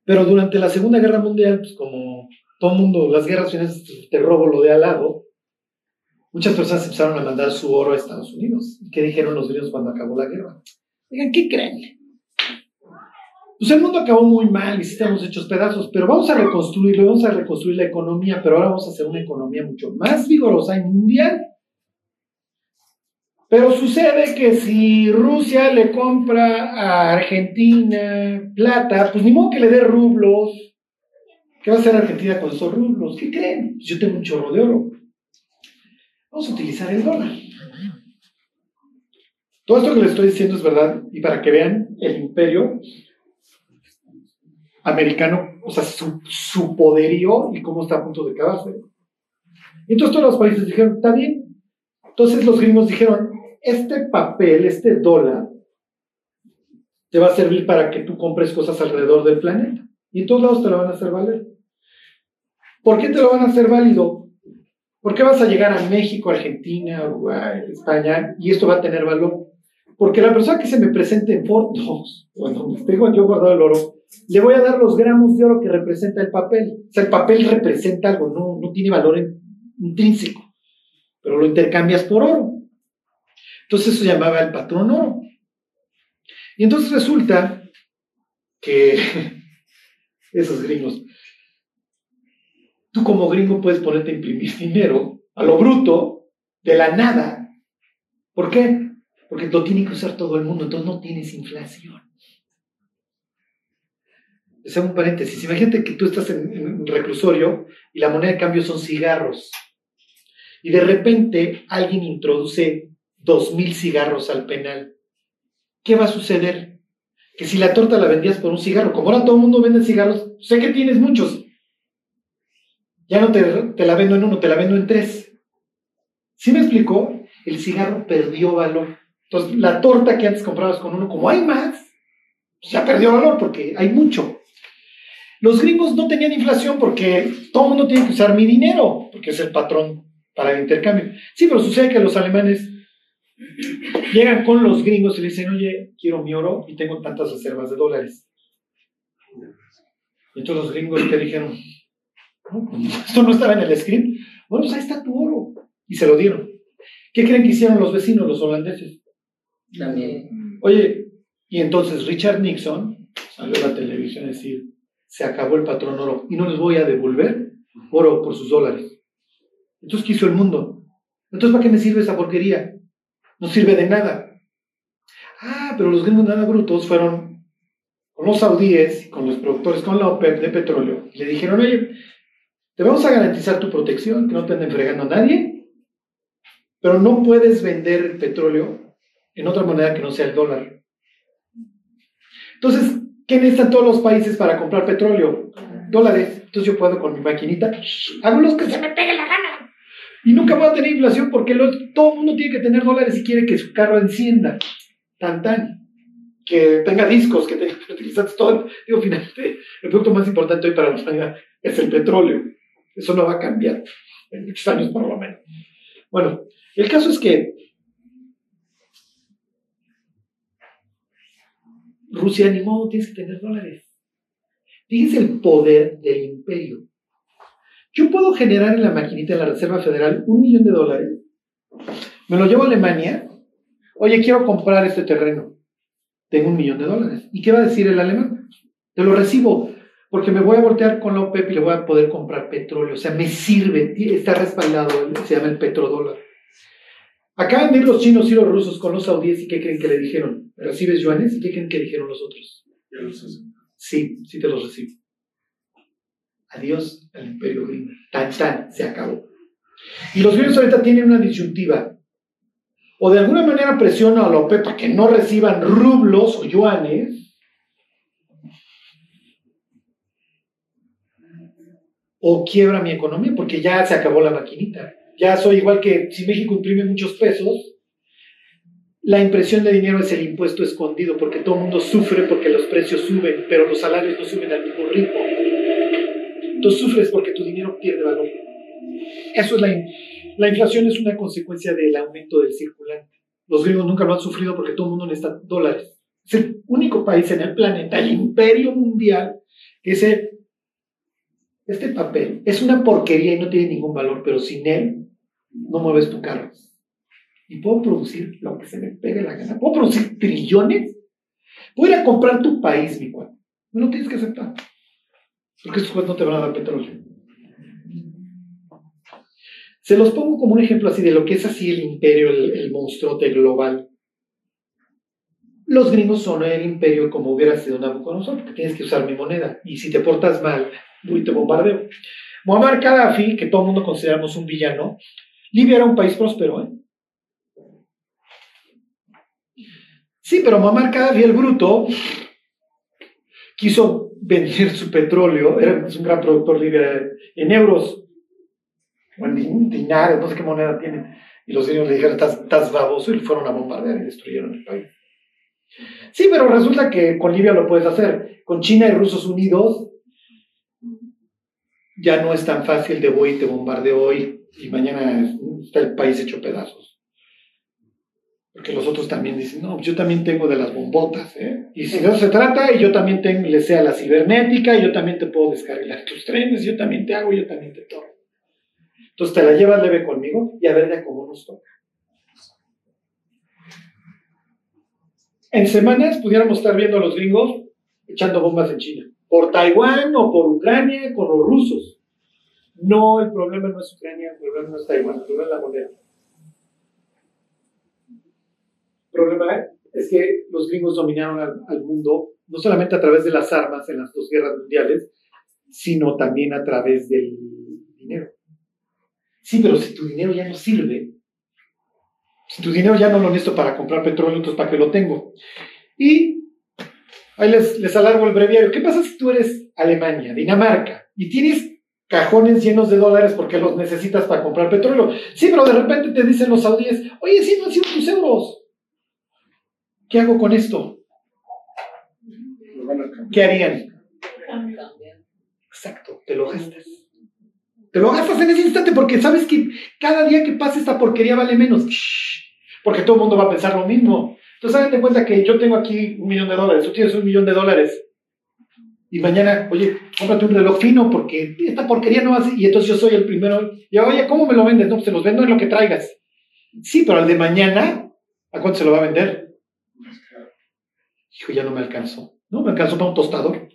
Pero durante la Segunda Guerra Mundial, pues como todo el mundo, las guerras finales te robo lo de al lado, muchas personas empezaron a mandar su oro a Estados Unidos. ¿Qué dijeron los gringos cuando acabó la guerra? Digan, ¿qué creen? Pues el mundo acabó muy mal y sí estamos hechos pedazos, pero vamos a reconstruirlo, vamos a reconstruir la economía, pero ahora vamos a hacer una economía mucho más vigorosa y mundial. Pero sucede que si Rusia le compra a Argentina plata, pues ni modo que le dé rublos. ¿Qué va a hacer Argentina con esos rublos? ¿Qué creen? Pues yo tengo un chorro de oro. Vamos a utilizar el dólar. Todo esto que les estoy diciendo es verdad y para que vean el imperio americano, o sea, su, poderío y cómo está a punto de acabarse. Y entonces todos los países dijeron, está bien. Entonces los gringos dijeron, este papel, este dólar, te va a servir para que tú compres cosas alrededor del planeta. Y en todos lados te lo van a hacer valer. ¿Por qué te lo van a hacer válido? ¿Por qué vas a llegar a México, Argentina, Uruguay, España y esto va a tener valor? Porque la persona que se me presente en en donde tengo yo guardado el oro, le voy a dar los gramos de oro que representa el papel. O sea, el papel representa algo, no, no tiene valor intrínseco, pero lo intercambias por oro. Entonces eso llamaba el patrón oro. Y entonces resulta que esos gringos, Tú como gringo puedes ponerte a imprimir dinero a lo bruto, de la nada. ¿Por qué? Porque lo tiene que usar todo el mundo, entonces no tienes inflación. Hago un paréntesis. Imagínate que tú estás en, un reclusorio y la moneda de cambio son cigarros. Y de repente alguien introduce dos mil cigarros al penal. ¿Qué va a suceder? Que si la torta la vendías por un cigarro, como ahora todo el mundo vende cigarros, sé que tienes muchos, ya no te, la vendo en uno, te la vendo en tres. ¿Sí me explicó? El cigarro perdió valor. Entonces, la torta que antes comprabas con uno, como hay más, ya perdió valor porque hay mucho. Los gringos no tenían inflación porque todo el mundo tiene que usar mi dinero, porque es el patrón para el intercambio. Sí, pero sucede que los alemanes llegan con los gringos y le dicen, oye, quiero mi oro y tengo tantas reservas de dólares. Y entonces los gringos que dijeron, esto no estaba en el script, bueno, pues ahí está tu oro. Y se lo dieron. ¿Qué creen que hicieron los vecinos, los holandeses? También. Oye, y entonces Richard Nixon salió a la televisión a decir, se acabó el patrón oro y no les voy a devolver oro por sus dólares. Entonces, ¿qué hizo el mundo? Entonces, ¿para qué me sirve esa porquería? No sirve de nada. Ah, pero los gringos nada brutos fueron con los saudíes, con los productores, con la OPEP de petróleo. Y le dijeron, oye, te vamos a garantizar tu protección, que no te anden fregando a nadie, pero no puedes vender el petróleo en otra moneda que no sea el dólar. Entonces, ¿qué necesitan todos los países para comprar petróleo? Dólares. Entonces yo puedo con mi maquinita, hago los que se me pegue la gana. Y nunca voy a tener inflación porque todo el mundo tiene que tener dólares y quiere que su carro encienda. Tan, tan. Que tenga discos, que tenga fertilizantes, todo. Digo, finalmente, el producto más importante hoy para la humanidad es el petróleo. Eso no va a cambiar en muchos años por lo menos. Bueno, el caso es que Rusia, ni modo, tienes que tener dólares. Fíjense el poder del imperio. Yo puedo generar en la maquinita de la Reserva Federal un millón de dólares. Me lo llevo a Alemania. Oye, quiero comprar este terreno. Tengo un millón de dólares. ¿Y qué va a decir el alemán? Te lo recibo porque me voy a voltear con la OPEP y le voy a poder comprar petróleo. O sea, me sirve, está respaldado, se llama el petrodólar. Acaban de ir los chinos y los rusos con los saudíes y ¿qué creen que le dijeron? ¿Recibes yuanes? ¿Y qué creen que dijeron los otros? Sí, sí te los recibo. Adiós al imperio gringo. Tan, tan, se acabó. Y los gringos ahorita tienen una disyuntiva. O de alguna manera presiona a la OPEP para que no reciban rublos o yuanes. O quiebra mi economía porque ya se acabó la maquinita. Ya soy igual que si México imprime muchos pesos, la impresión de dinero es el impuesto escondido, porque todo el mundo sufre porque los precios suben, pero los salarios no suben al mismo ritmo. Tú sufres porque tu dinero pierde valor. Eso es la, la inflación es una consecuencia del aumento del circulante. Los griegos nunca lo han sufrido porque todo el mundo necesita dólares. Es el único país en el planeta, el imperio mundial, que dice, este papel es una porquería y no tiene ningún valor, pero sin él no mueves tu carro y puedo producir lo que se me pegue la gana. Puedo producir trillones. Puedo ir a comprar tu país, mi cuate. No lo tienes que aceptar. Porque estos cuates no te van a dar petróleo. Se los pongo como un ejemplo así de lo que es así el imperio, el, el monstruote global. Los gringos son el imperio como hubiera sido Nabucodonosor, porque tienes que usar mi moneda. Y si te portas mal, voy te bombardeo. Muammar Gaddafi, que todo el mundo consideramos un villano, Libia era un país próspero, ¿eh? Sí, pero Muammar Gaddafi el bruto quiso vender su petróleo, era un gran productor libre en euros, o en dinares, no sé qué moneda tiene. Y los gringos le dijeron, estás, baboso, y fueron a bombardear y destruyeron el país. Sí, pero resulta que con Libia lo puedes hacer. Con China y rusos unidos, ya no es tan fácil de voy y te bombardeo hoy y mañana está el país hecho pedazos. Porque los otros también dicen, no, yo también tengo de las bombotas, ¿eh? Y si de eso se trata, y yo también tengo, le sea la cibernética, y yo también te puedo descargar tus trenes, yo también te hago, yo también te toco. Entonces te la llevas leve conmigo y a ver de cómo nos toca. En semanas pudiéramos estar viendo a los gringos echando bombas en China, por Taiwán o por Ucrania con los rusos. No, el problema no es Ucrania, el problema no es Taiwán, el problema es la moneda. El problema es que los gringos dominaron al, mundo no solamente a través de las armas en las dos guerras mundiales, sino también a través del dinero. Sí, pero si tu dinero ya no sirve, si tu dinero ya no lo necesito para comprar petróleo, entonces ¿para qué lo tengo? Y ahí les, les alargo el breviario. ¿Qué pasa si tú eres Alemania, Dinamarca, y tienes cajones llenos de dólares porque los necesitas para comprar petróleo? Sí, pero de repente te dicen los saudíes, oye, sí, no sido tus euros. ¿Qué hago con esto? ¿Qué harían? Exacto, te lo gastas. Te lo gastas en ese instante porque sabes que cada día que pasa esta porquería vale menos. Porque todo el mundo va a pensar lo mismo. Entonces, hagan de cuenta que yo tengo aquí un millón de dólares, tú tienes un millón de dólares. Y mañana, oye, cómprate un reloj fino porque esta porquería no ser. Y entonces yo soy el primero. Y oye, ¿cómo me lo vendes? No, pues se los vendo en lo que traigas. Sí, pero al de mañana, ¿a cuánto se lo va a vender? Hijo, ya no me alcanzó. No, me alcanzó para un tostador.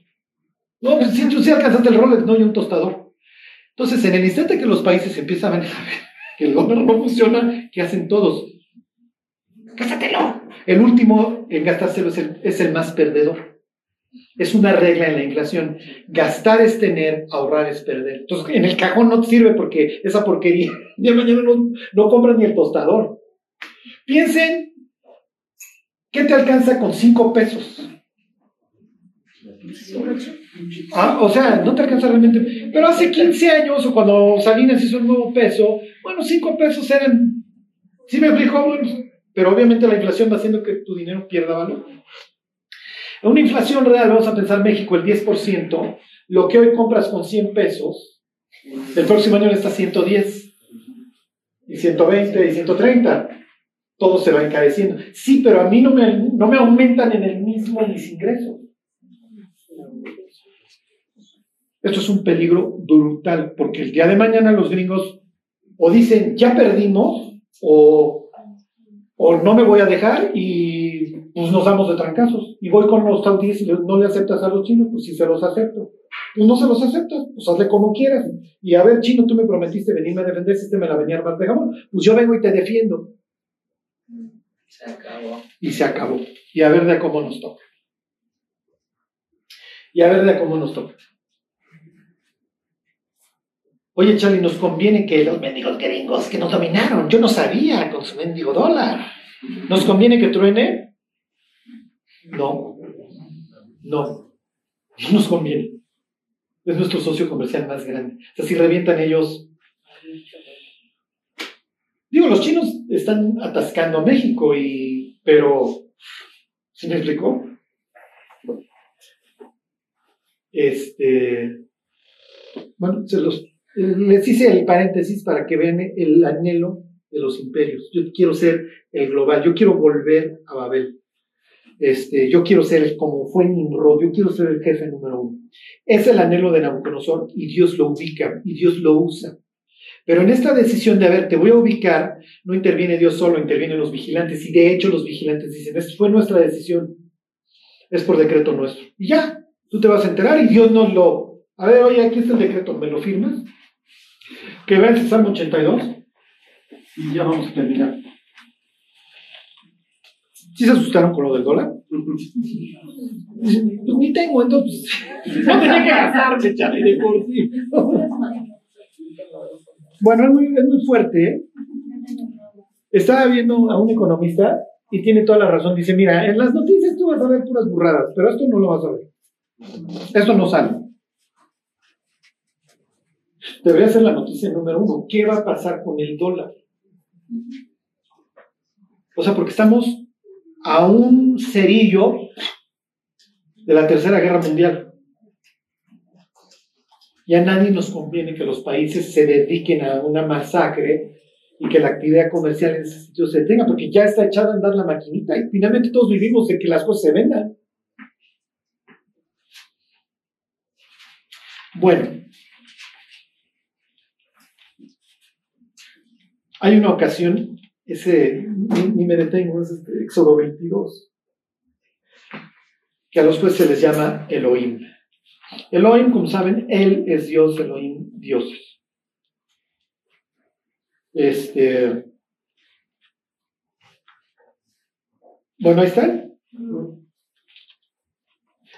No, pues si tú sí alcanzaste el Rolex, no, y un tostador. Entonces, en el instante que los países empiezan a ver que el dólar no funciona, ¿qué hacen todos? ¡Gástatelo! El último en gastárselo es el, es el más perdedor. Es una regla en la inflación. Gastar es tener, ahorrar es perder. Entonces, en el cajón no te sirve porque esa porquería, ya mañana no, no compran ni el tostador. Piensen, ¿qué te alcanza con cinco pesos? Ah, o sea, no te alcanza realmente. Pero hace 15 años, o cuando Salinas hizo un nuevo peso, bueno, 5 pesos eran. ¿Sí me explico? pero obviamente la inflación va haciendo que tu dinero pierda valor. Una inflación real, vamos a pensar México, el 10%, lo que hoy compras con 100 pesos, el próximo año está 110, y 120, y 130. Todo se va encareciendo. Sí, pero a mí no me, no me aumentan en el mismo mis ingresos. Esto es un peligro brutal, porque el día de mañana los gringos o dicen, ya perdimos, o, o no me voy a dejar y pues nos damos de trancazos. Y voy con los saudíes y no le aceptas a los chinos, pues si se los acepto. Pues no se los aceptas, pues hazle como quieras. Y a ver, chino, tú me prometiste venirme a defender si este me la venía más de jamón. Pues yo vengo y te defiendo. Se acabó. Y se acabó. Y a ver de cómo nos toca. Y a ver de cómo nos toca. Oye, Charlie, nos conviene que los mendigos gringos que nos dominaron, yo no sabía con su mendigo dólar. ¿Nos conviene que truene? No, no, no nos conviene. Es nuestro socio comercial más grande. O sea, si revientan ellos. Digo, los chinos están atascando a México y. Pero. ¿Sí me explicó? Este. Bueno, se los les hice el paréntesis para que vean el anhelo de los imperios. Yo quiero ser el global, yo quiero volver a Babel. Este, yo quiero ser como fue Nimrod, yo quiero ser el jefe número uno. Es el anhelo de Nabucodonosor y Dios lo ubica y Dios lo usa. Pero en esta decisión de, a ver, te voy a ubicar, no interviene Dios solo, intervienen los vigilantes. Y de hecho los vigilantes dicen, esta fue nuestra decisión, es por decreto nuestro. Y ya, tú te vas a enterar y Dios nos lo... A ver, oye, aquí está el decreto, ¿me lo firmas? Que vean el Salmo 82 y ya vamos a terminar. ¿Sí se asustaron con lo del dólar? Pues ni tengo, entonces. No tenía que gastarme, Charlie, de por sí. Bueno, es muy, es muy fuerte. ¿eh? Estaba viendo a un economista y tiene toda la razón. Dice: Mira, en las noticias tú vas a ver puras burradas, pero esto no lo vas a ver. Esto no sale debería ser la noticia número uno. ¿Qué va a pasar con el dólar? O sea, porque estamos a un cerillo de la Tercera Guerra Mundial. Ya nadie nos conviene que los países se dediquen a una masacre y que la actividad comercial en ese sitio se tenga, porque ya está echada a andar la maquinita y finalmente todos vivimos de que las cosas se vendan. Bueno, Hay una ocasión, ese, ni, me detengo, es este Éxodo 22, que a los jueces se les llama Elohim. Elohim, como saben, Él es Dios, Elohim, Dios. Este. Bueno, ahí están.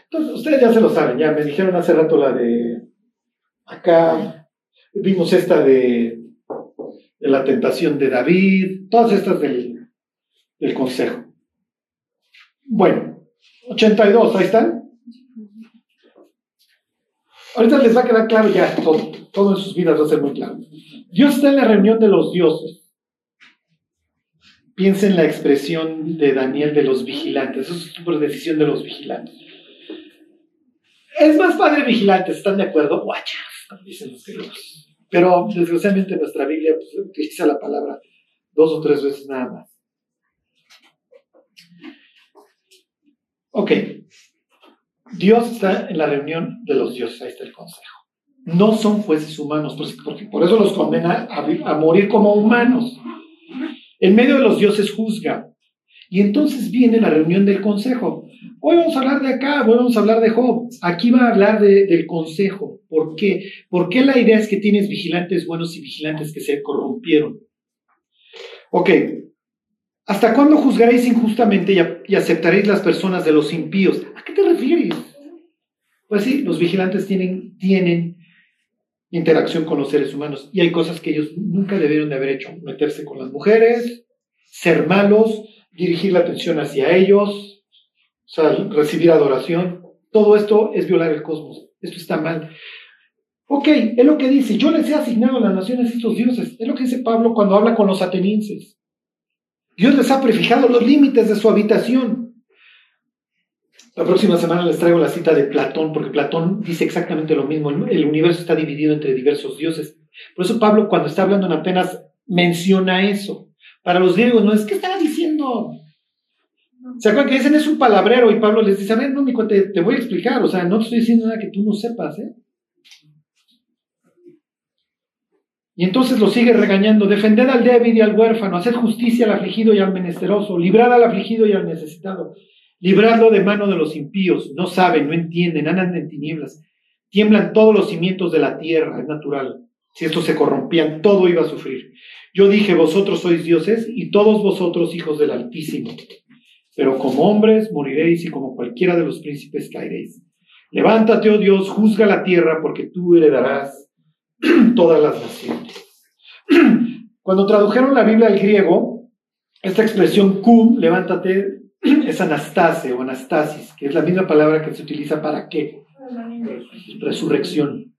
Entonces, ustedes ya se lo saben, ya me dijeron hace rato la de. Acá vimos esta de la tentación de David, todas estas del, del consejo. Bueno, 82, ahí están. Ahorita les va a quedar claro ya, todo, todo en sus vidas va a ser muy claro. Dios está en la reunión de los dioses. Piensen en la expresión de Daniel de los vigilantes. Eso es por decisión de los vigilantes. Es más padre vigilantes, ¿están de acuerdo? Guachas, dicen los griegos. Pero desgraciadamente nuestra Biblia pues, utiliza la palabra dos o tres veces nada más. Ok. Dios está en la reunión de los dioses, ahí está el consejo. No son jueces humanos, porque por eso los condena a, a morir como humanos. En medio de los dioses juzga. Y entonces viene la reunión del consejo. Hoy vamos a hablar de acá, hoy vamos a hablar de Job. Aquí va a hablar del consejo. ¿Por qué? Porque la idea es que tienes vigilantes buenos y vigilantes que se corrompieron. Ok. ¿Hasta cuándo juzgaréis injustamente y, aceptaréis las personas de los impíos? ¿A qué te refieres? Pues sí, los vigilantes tienen, tienen interacción con los seres humanos y hay cosas que ellos nunca debieron de haber hecho. Meterse con las mujeres, ser malos, dirigir la atención hacia ellos, o sea, recibir adoración. Todo esto es violar el cosmos. Esto está mal. Ok, es lo que dice. Yo les he asignado a las naciones estos dioses. Es lo que dice Pablo cuando habla con los atenienses. Dios les ha prefijado los límites de su habitación. La próxima semana les traigo la cita de Platón, porque Platón dice exactamente lo mismo. El universo está dividido entre diversos dioses. Por eso Pablo, cuando está hablando en Atenas, menciona eso. Para los griegos, no es que estaba diciendo. ¿Se acuerdan que dicen es un palabrero? Y Pablo les dice, a ver, no, mi te, te voy a explicar. O sea, no te estoy diciendo nada que tú no sepas, ¿eh? Y entonces lo sigue regañando, defended al débil y al huérfano, hacer justicia al afligido y al menesteroso, librar al afligido y al necesitado, libradlo de mano de los impíos, no saben, no entienden, andan en tinieblas, tiemblan todos los cimientos de la tierra, es natural. Si estos se corrompían, todo iba a sufrir. Yo dije, vosotros sois dioses y todos vosotros hijos del Altísimo. Pero como hombres moriréis y como cualquiera de los príncipes caeréis. Levántate, oh Dios, juzga la tierra porque tú heredarás todas las naciones. Cuando tradujeron la Biblia al griego, esta expresión cum, levántate, es anastase o anastasis, que es la misma palabra que se utiliza para qué? Resurrección.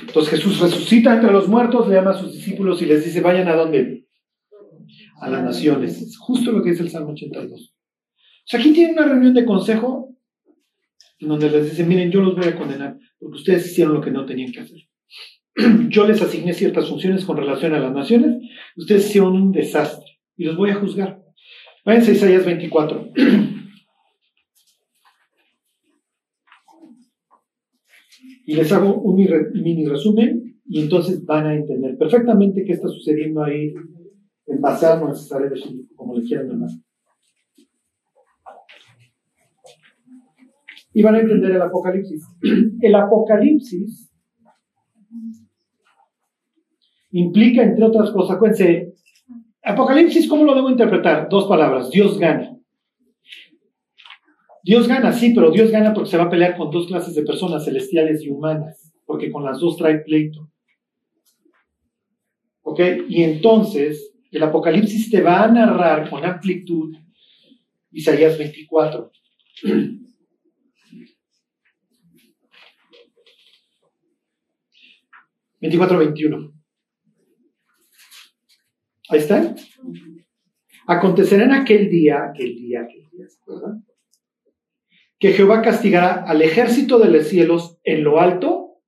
Entonces Jesús resucita entre los muertos, le llama a sus discípulos y les dice, vayan a dónde? A las naciones. Es justo lo que dice el Salmo 82. O sea, aquí tienen una reunión de consejo en donde les dice, miren, yo los voy a condenar porque ustedes hicieron lo que no tenían que hacer. Yo les asigné ciertas funciones con relación a las naciones, ustedes hicieron un desastre y los voy a juzgar. Váyanse a Isaías 24. y les hago un mini resumen y entonces van a entender perfectamente qué está sucediendo ahí en o en de como le quieran llamar. Y van a entender el Apocalipsis. El Apocalipsis implica, entre otras cosas, acuérdense, Apocalipsis, ¿cómo lo debo interpretar? Dos palabras, Dios gana. Dios gana, sí, pero Dios gana porque se va a pelear con dos clases de personas, celestiales y humanas, porque con las dos trae pleito. ¿Ok? Y entonces el Apocalipsis te va a narrar con amplitud Isaías 24. 24, 21. Ahí está. Acontecerá en aquel día, aquel día, aquel día, ¿verdad? que Jehová castigará al ejército de los cielos en lo alto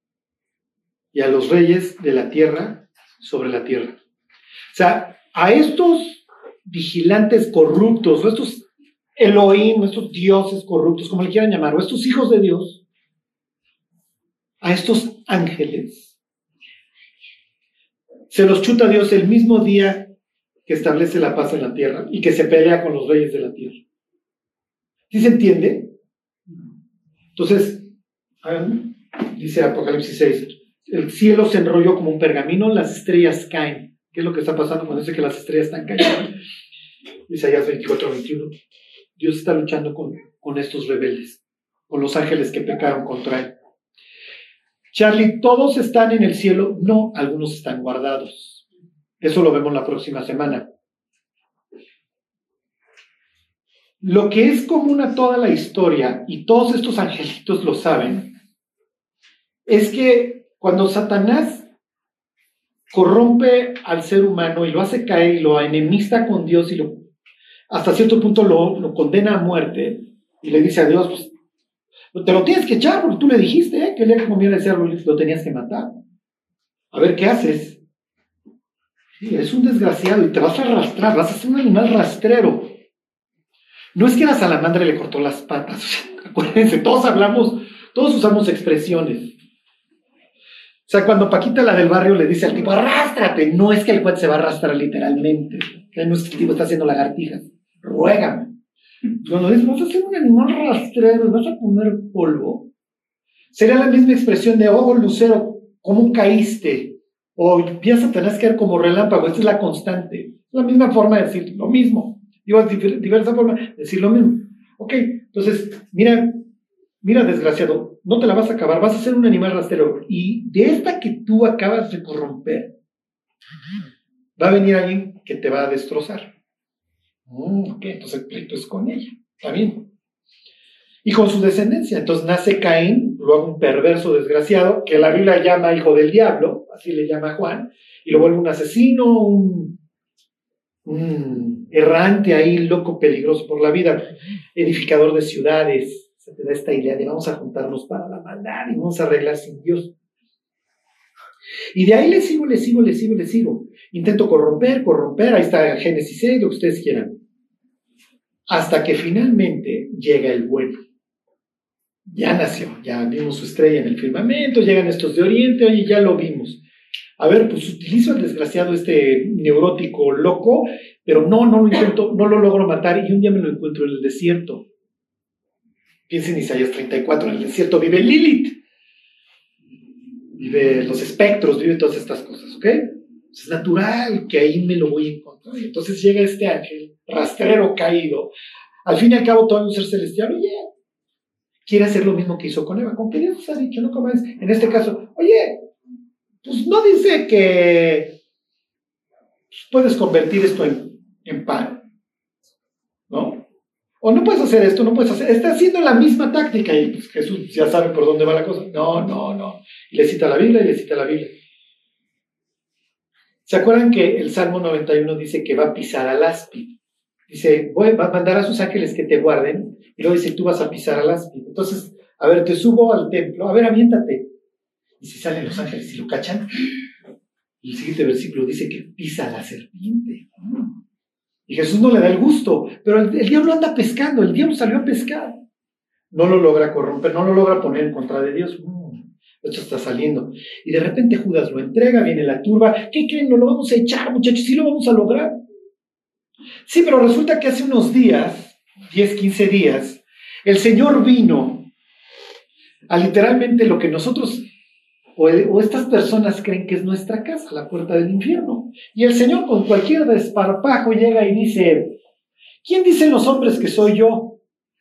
y a los reyes de la tierra sobre la tierra. O sea, a estos vigilantes corruptos, o estos Elohim, estos dioses corruptos, como le quieran llamar, o estos hijos de Dios, a estos ángeles, se los chuta Dios el mismo día que establece la paz en la tierra y que se pelea con los reyes de la tierra. ¿Sí se entiende? Entonces, dice Apocalipsis 6, el cielo se enrolló como un pergamino, las estrellas caen. ¿Qué es lo que está pasando cuando dice que las estrellas están cayendo? Isaías 24, 21. Dios está luchando con, con estos rebeldes, con los ángeles que pecaron contra él. Charlie, ¿todos están en el cielo? No, algunos están guardados. Eso lo vemos la próxima semana. Lo que es común a toda la historia, y todos estos angelitos lo saben, es que cuando Satanás corrompe al ser humano y lo hace caer y lo enemista con Dios y lo, hasta cierto punto lo, condena a muerte y le dice a Dios, pues, te lo tienes que echar porque tú le dijiste ¿eh? que el día que comiera árbol lo tenías que matar. A ver qué haces. Sí, es un desgraciado y te vas a arrastrar, vas a ser un animal rastrero. No es que la salamandra le cortó las patas. Acuérdense, todos hablamos, todos usamos expresiones. O sea, cuando Paquita, la del barrio, le dice al tipo, arrástrate, no es que el cuate se va a arrastrar literalmente. No el tipo está haciendo lagartijas. Ruégame. Cuando dice, vas a ser un animal rastrero, vas a poner polvo. Sería la misma expresión de, oh, Lucero, ¿cómo caíste? O tenés que ver como relámpago. Esta es la constante. La misma forma de decir lo mismo. Digo, diversa forma de decir lo mismo. Ok, entonces, mira, mira, desgraciado, no te la vas a acabar, vas a ser un animal rastrero. Y de esta que tú acabas de corromper, va a venir alguien que te va a destrozar. Mm, ok, entonces el pleito es con ella. Está bien. Y con su descendencia. Entonces nace Caín, luego un perverso desgraciado, que la Biblia llama hijo del diablo, así le llama Juan, y lo vuelve un asesino, un, un errante ahí, loco, peligroso por la vida, edificador de ciudades. Se te da esta idea de vamos a juntarnos para la maldad y vamos a arreglar sin Dios. Y de ahí le sigo, le sigo, le sigo, le sigo. Intento corromper, corromper, ahí está Génesis 6, lo que ustedes quieran. Hasta que finalmente llega el bueno. Ya nació, ya vimos su estrella en el firmamento, llegan estos de Oriente, oye, ya lo vimos. A ver, pues utilizo al desgraciado este neurótico loco, pero no, no lo intento, no lo logro matar y un día me lo encuentro en el desierto. Piensen en Isaías 34, en el desierto vive Lilith vive los espectros, vive todas estas cosas, ¿ok? Es natural que ahí me lo voy a encontrar. Entonces llega este ángel, rastrero caído, al fin y al cabo todo un ser celestial, oye, quiere hacer lo mismo que hizo con Eva, con que Dios ha dicho, ¿no? Como es, en este caso, oye, pues no dice que puedes convertir esto en, en pan, ¿no? O no puedes hacer esto, no puedes hacer. Está haciendo la misma táctica y pues, Jesús ya sabe por dónde va la cosa. No, no, no. Y le cita la Biblia y le cita la Biblia. ¿Se acuerdan que el Salmo 91 dice que va a pisar al áspid? Dice, voy, a mandar a sus ángeles que te guarden. Y luego dice, tú vas a pisar al áspid. Entonces, a ver, te subo al templo. A ver, aviéntate. Y si salen los ángeles y lo cachan, el siguiente versículo dice que pisa a la serpiente. Y Jesús no le da el gusto, pero el, diablo anda pescando, el diablo salió a pescar. No lo logra corromper, no lo logra poner en contra de Dios. Esto está saliendo. Y de repente Judas lo entrega, viene la turba. ¿Qué creen? No lo vamos a echar, muchachos, sí lo vamos a lograr. Sí, pero resulta que hace unos días, 10, 15 días, el Señor vino a literalmente lo que nosotros o, estas personas creen que es nuestra casa, la puerta del infierno. Y el Señor con cualquier desparpajo llega y dice, ¿quién dicen los hombres que soy yo?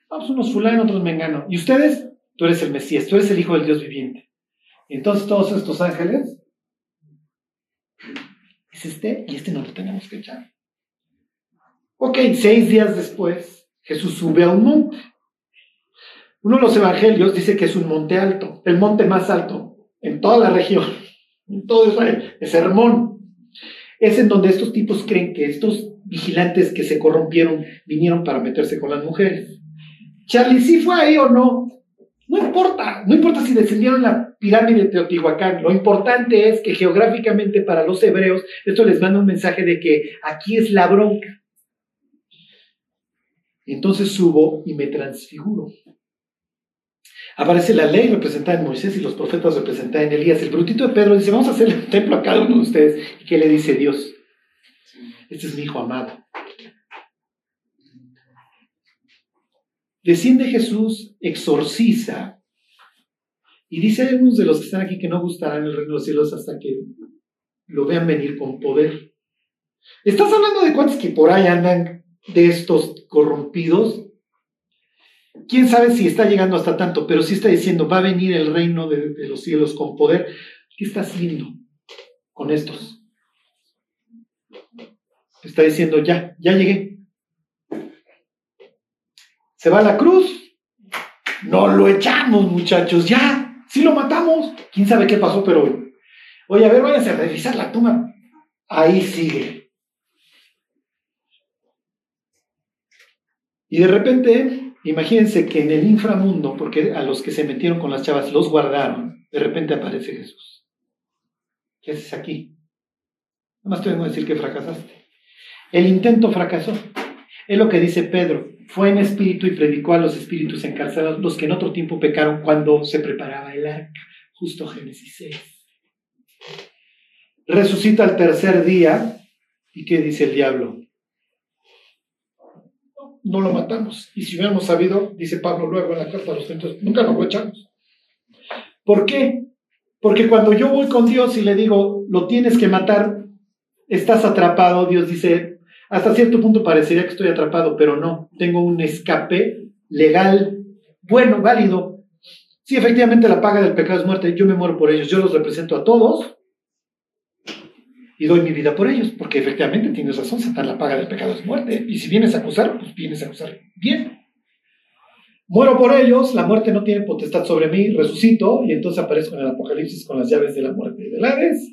Vamos, unos fulano, otros mengano. ¿Y ustedes? Tú eres el Mesías, tú eres el Hijo del Dios viviente. Entonces todos estos ángeles, es este y este no lo tenemos que echar. Ok, seis días después, Jesús sube a un monte. Uno de los evangelios dice que es un monte alto, el monte más alto en toda la región, en todo Israel, es Hermón. Es en donde estos tipos creen que estos vigilantes que se corrompieron vinieron para meterse con las mujeres. Charlie, ¿sí fue ahí o no? No importa, no importa si descendieron la pirámide de Teotihuacán, lo importante es que geográficamente para los hebreos esto les manda un mensaje de que aquí es la bronca. Entonces subo y me transfiguro. Aparece la ley representada en Moisés y los profetas representados en Elías. El brutito de Pedro dice, vamos a hacer un templo a cada uno de ustedes. ¿Y qué le dice Dios? Este es mi hijo amado. Desciende Jesús, exorciza, y dice a algunos de los que están aquí que no gustarán el reino de los cielos hasta que lo vean venir con poder. ¿Estás hablando de cuántos que por ahí andan de estos corrompidos? quién sabe si está llegando hasta tanto, pero sí está diciendo, va a venir el reino de, los cielos con poder. ¿Qué está haciendo con estos? Está diciendo, ya, ya llegué. Se va a la cruz. No lo echamos, muchachos, ya. Sí lo matamos. ¿Quién sabe qué pasó? Pero, oye, a ver, váyanse a revisar la tumba. Ahí sigue. Y de repente Imagínense que en el inframundo, porque a los que se metieron con las chavas los guardaron, de repente aparece Jesús. ¿Qué haces aquí? Nada más te vengo a decir que fracasaste. El intento fracasó. Es lo que dice Pedro. fue en espíritu y predicó a los espíritus encarcelados, los que en otro tiempo pecaron cuando se preparaba el arca. Justo Génesis 6. Resucita al tercer día. ¿Y qué dice el diablo? No lo matamos. Y si hubiéramos sabido, dice Pablo luego en la carta a los Corintios, nunca lo echamos. ¿Por qué? Porque cuando yo voy con Dios y le digo, lo tienes que matar, estás atrapado, Dios dice, hasta cierto punto parecería que estoy atrapado, pero no, tengo un escape legal, bueno, válido. Sí, efectivamente la paga del pecado es muerte, yo me muero por ellos, yo los represento a todos y doy mi vida por ellos, porque efectivamente tienes razón, Satán, la paga del pecado es muerte, y si vienes a acusar, pues vienes a acusar bien. Muero por ellos, la muerte no tiene potestad sobre mí, resucito y entonces aparezco en el Apocalipsis con las llaves de la muerte y del Hades.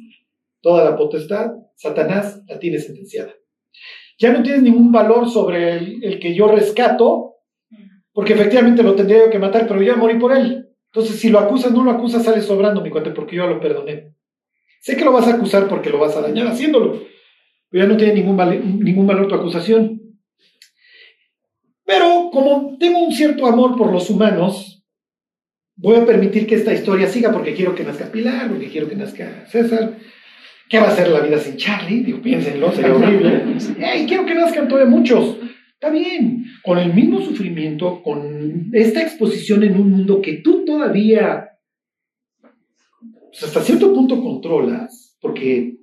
Toda la potestad, Satanás la tiene sentenciada. Ya no tienes ningún valor sobre el, que yo rescato, porque efectivamente lo tendría yo que matar, pero yo morí por él. Entonces, si lo acusas, no lo acusas, sale sobrando mi cuate, porque yo lo perdoné. Sé que lo vas a acusar porque lo vas a dañar haciéndolo, pero ya no tiene ningún, ningún valor tu acusación. Pero como tengo un cierto amor por los humanos, voy a permitir que esta historia siga porque quiero que nazca Pilar, porque quiero que nazca César. ¿Qué va a ser la vida sin Charlie? Digo, piénsenlo, sería horrible. ¡Ey, quiero que nazcan todavía muchos! Está bien, con el mismo sufrimiento, con esta exposición en un mundo que tú todavía, hasta cierto punto controlas, porque,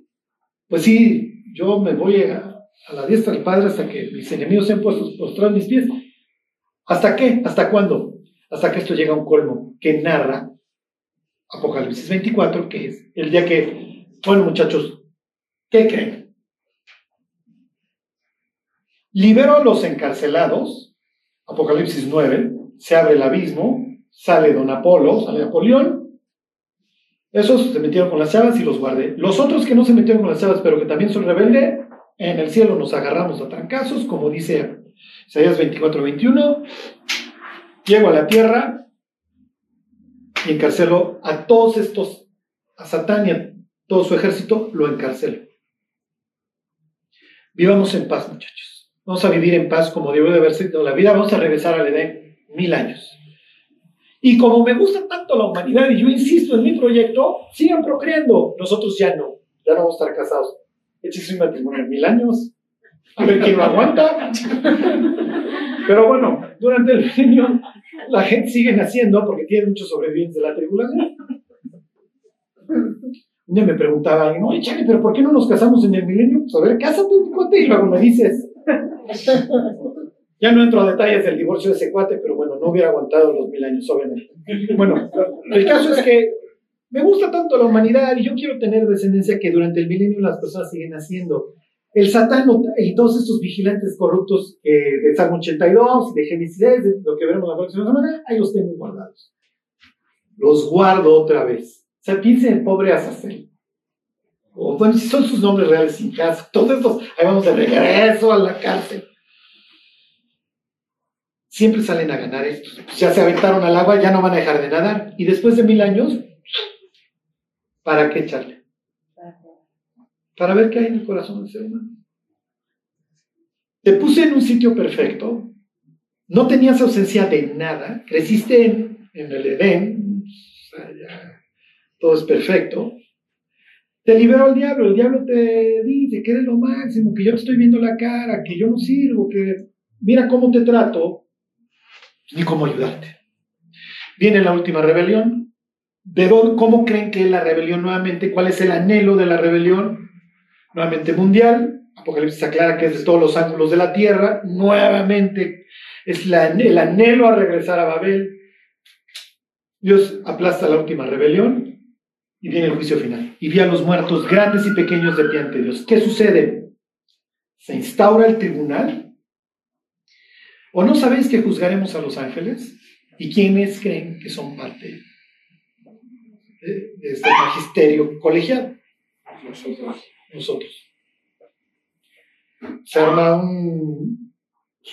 pues sí, yo me voy a, a la diestra del Padre hasta que mis enemigos sean puestos postrados mis pies. ¿Hasta qué? ¿Hasta cuándo? Hasta que esto llega a un colmo que narra Apocalipsis 24, que es el día que, bueno muchachos, ¿qué creen? Libero a los encarcelados, Apocalipsis 9, se abre el abismo, sale Don Apolo, sale Napoleón, esos se metieron con las llaves y los guardé. Los otros que no se metieron con las llaves, pero que también son rebeldes, en el cielo nos agarramos a trancazos, como dice Isaías 24, 21. Llego a la tierra y encarcelo a todos estos, a Satán y a todo su ejército, lo encarcelo. Vivamos en paz, muchachos. Vamos a vivir en paz como debe de haber sido la vida. Vamos a regresar al Edén mil años. Y como me gusta tanto la humanidad y yo insisto en mi proyecto, sigan procreando. Nosotros ya no, ya no vamos a estar casados échese un matrimonio en mil años, a ver quién lo aguanta. Pero bueno, durante el milenio la gente sigue naciendo porque tiene muchos sobrevivientes de la tribulación. Un día me preguntaba alguien, oye, Charlie, pero ¿por qué no nos casamos en el milenio? Pues a ver, cásate, cuate, y luego me dices. Ya no entro a detalles del divorcio de ese cuate, pero bueno, no hubiera aguantado los mil años, obviamente. Bueno, el caso es que me gusta tanto la humanidad y yo quiero tener descendencia que durante el milenio las personas siguen haciendo. El Satán y todos estos vigilantes corruptos eh, de Salmo 82, de Génesis, de lo que veremos la próxima semana, ahí los tengo guardados. Los guardo otra vez. O sea, piensen en pobre Azazel. O, bueno, si son sus nombres reales sin caso. Todos estos, ahí vamos de regreso a la cárcel. Siempre salen a ganar estos. Ya se aventaron al agua, ya no van a dejar de nadar. Y después de mil años, ¿Para qué echarle? Para ver qué hay en el corazón del ser humano. Te puse en un sitio perfecto, no tenías ausencia de nada, creciste en, el Edén, todo es perfecto. Te liberó el diablo, el diablo te dice que eres lo máximo, que yo te estoy viendo la cara, que yo no sirvo, que mira cómo te trato, ni cómo ayudarte. Viene la última rebelión, ¿De dónde, cómo creen que es la rebelión nuevamente? ¿Cuál es el anhelo de la rebelión? Nuevamente mundial. Apocalipsis aclara que es de todos los ángulos de la tierra. Nuevamente es la, el anhelo a regresar a Babel. Dios aplasta la última rebelión y viene el juicio final. Y vi a los muertos grandes y pequeños de pie ante Dios. ¿Qué sucede? ¿Se instaura el tribunal? ¿O no sabéis que juzgaremos a los ángeles? ¿Y quiénes creen que son parte de este magisterio colegial. Nosotros. Nosotros. Se arma un,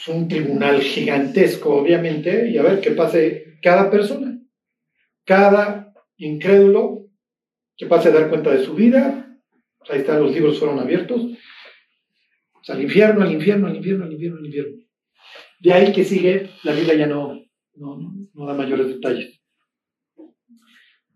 un tribunal gigantesco, obviamente, y a ver qué pase cada persona, cada incrédulo, que pase a dar cuenta de su vida. Ahí están, los libros fueron abiertos. al infierno, al infierno, al infierno, al infierno, al infierno. De ahí que sigue, la Biblia ya no, no, no da mayores detalles.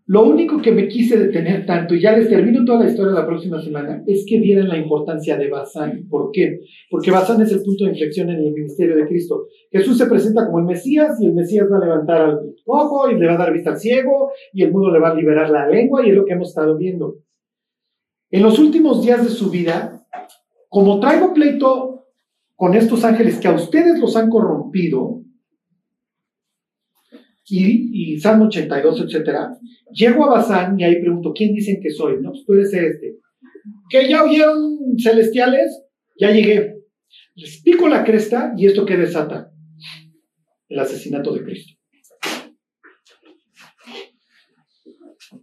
Lo único que me quise detener tanto, y ya les termino toda la historia la próxima semana, es que vieran la importancia de Bazán. ¿Por qué? Porque Bazán es el punto de inflexión en el ministerio de Cristo. Jesús se presenta como el Mesías y el Mesías va a levantar al ojo y le va a dar vista al ciego y el mundo le va a liberar la lengua y es lo que hemos estado viendo. En los últimos días de su vida, como traigo pleito con estos ángeles que a ustedes los han corrompido, y, Salmo 82, etcétera, llego a Bazán y ahí pregunto, ¿quién dicen que soy? No, pues tú eres este. ¿Que ya oyeron celestiales? Ya llegué. Les pico la cresta y esto que desata el asesinato de Cristo.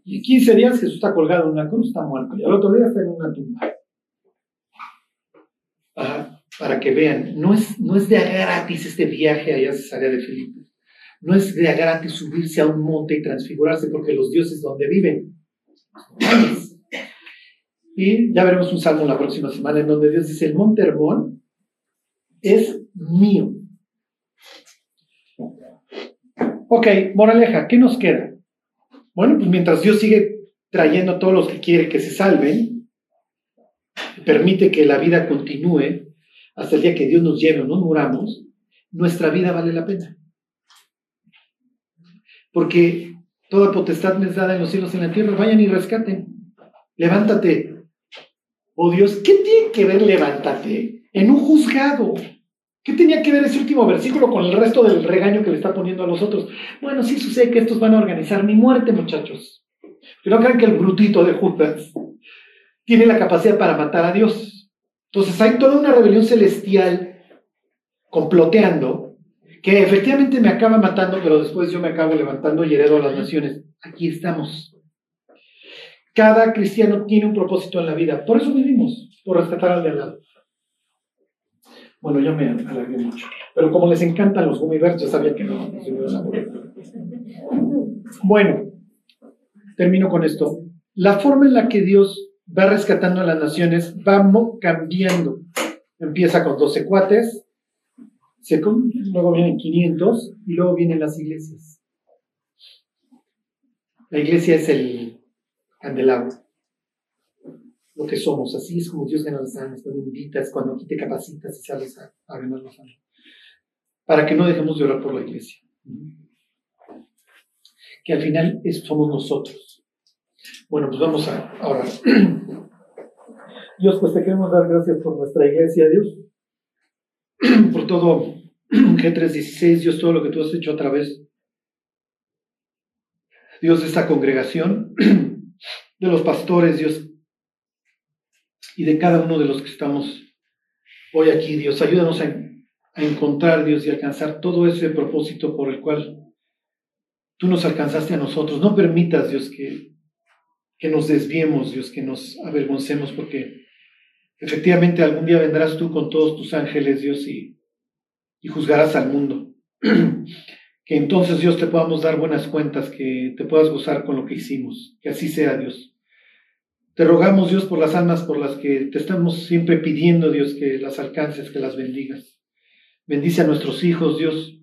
Y 15 días Jesús está colgado en una cruz, está muerto. Y al otro día está en una tumba. Para que vean, no es, no es de gratis este viaje allá a Cesarea de Filipe. No es de gratis subirse a un monte y transfigurarse porque los dioses donde viven. Y ya veremos un salmo la próxima semana en donde Dios dice, el monte Hermón es mío. Ok, moraleja, ¿qué nos queda? Bueno, pues mientras Dios sigue trayendo a todos los que quiere que se salven, permite que la vida continúe hasta el día que Dios nos lleve o nos muramos, nuestra vida vale la pena porque toda potestad me es dada en los cielos y en la tierra. Vayan y rescaten. Levántate. Oh Dios, ¿qué tiene que ver levántate en un juzgado? ¿Qué tenía que ver ese último versículo con el resto del regaño que le está poniendo a los otros? Bueno, sí sucede que estos van a organizar mi muerte, muchachos. Pero no crean que el brutito de Judas tiene la capacidad para matar a Dios. Entonces hay toda una rebelión celestial comploteando que efectivamente me acaba matando, pero después yo me acabo levantando y heredo a las naciones. Aquí estamos. Cada cristiano tiene un propósito en la vida. Por eso vivimos, por rescatar al de al lado. Bueno, ya me alargué mucho. Pero como les encantan los gumibers, ya sabía que no, Bueno, termino con esto. La forma en la que Dios va rescatando a las naciones va cambiando. Empieza con 12 cuates, luego vienen 500 y luego vienen las iglesias. La iglesia es el candelabro, lo que somos. Así es como Dios gana las almas, cuando invitas, cuando aquí te capacitas y sales a, ganar las almas. Para que no dejemos de orar por la iglesia. Que al final somos nosotros. Bueno, pues vamos a orar. Dios, pues te queremos dar gracias por nuestra iglesia, Dios por todo G316, Dios, todo lo que tú has hecho a través, Dios, de esta congregación, de los pastores, Dios, y de cada uno de los que estamos hoy aquí, Dios. Ayúdanos a, a encontrar, Dios, y alcanzar todo ese propósito por el cual tú nos alcanzaste a nosotros. No permitas, Dios, que, que nos desviemos, Dios, que nos avergoncemos, porque Efectivamente, algún día vendrás tú con todos tus ángeles, Dios, y, y juzgarás al mundo. que entonces, Dios, te podamos dar buenas cuentas, que te puedas gozar con lo que hicimos. Que así sea, Dios. Te rogamos, Dios, por las almas por las que te estamos siempre pidiendo, Dios, que las alcances, que las bendigas. Bendice a nuestros hijos, Dios,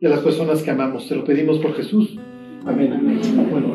y a las personas que amamos. Te lo pedimos por Jesús. Amén. Bueno,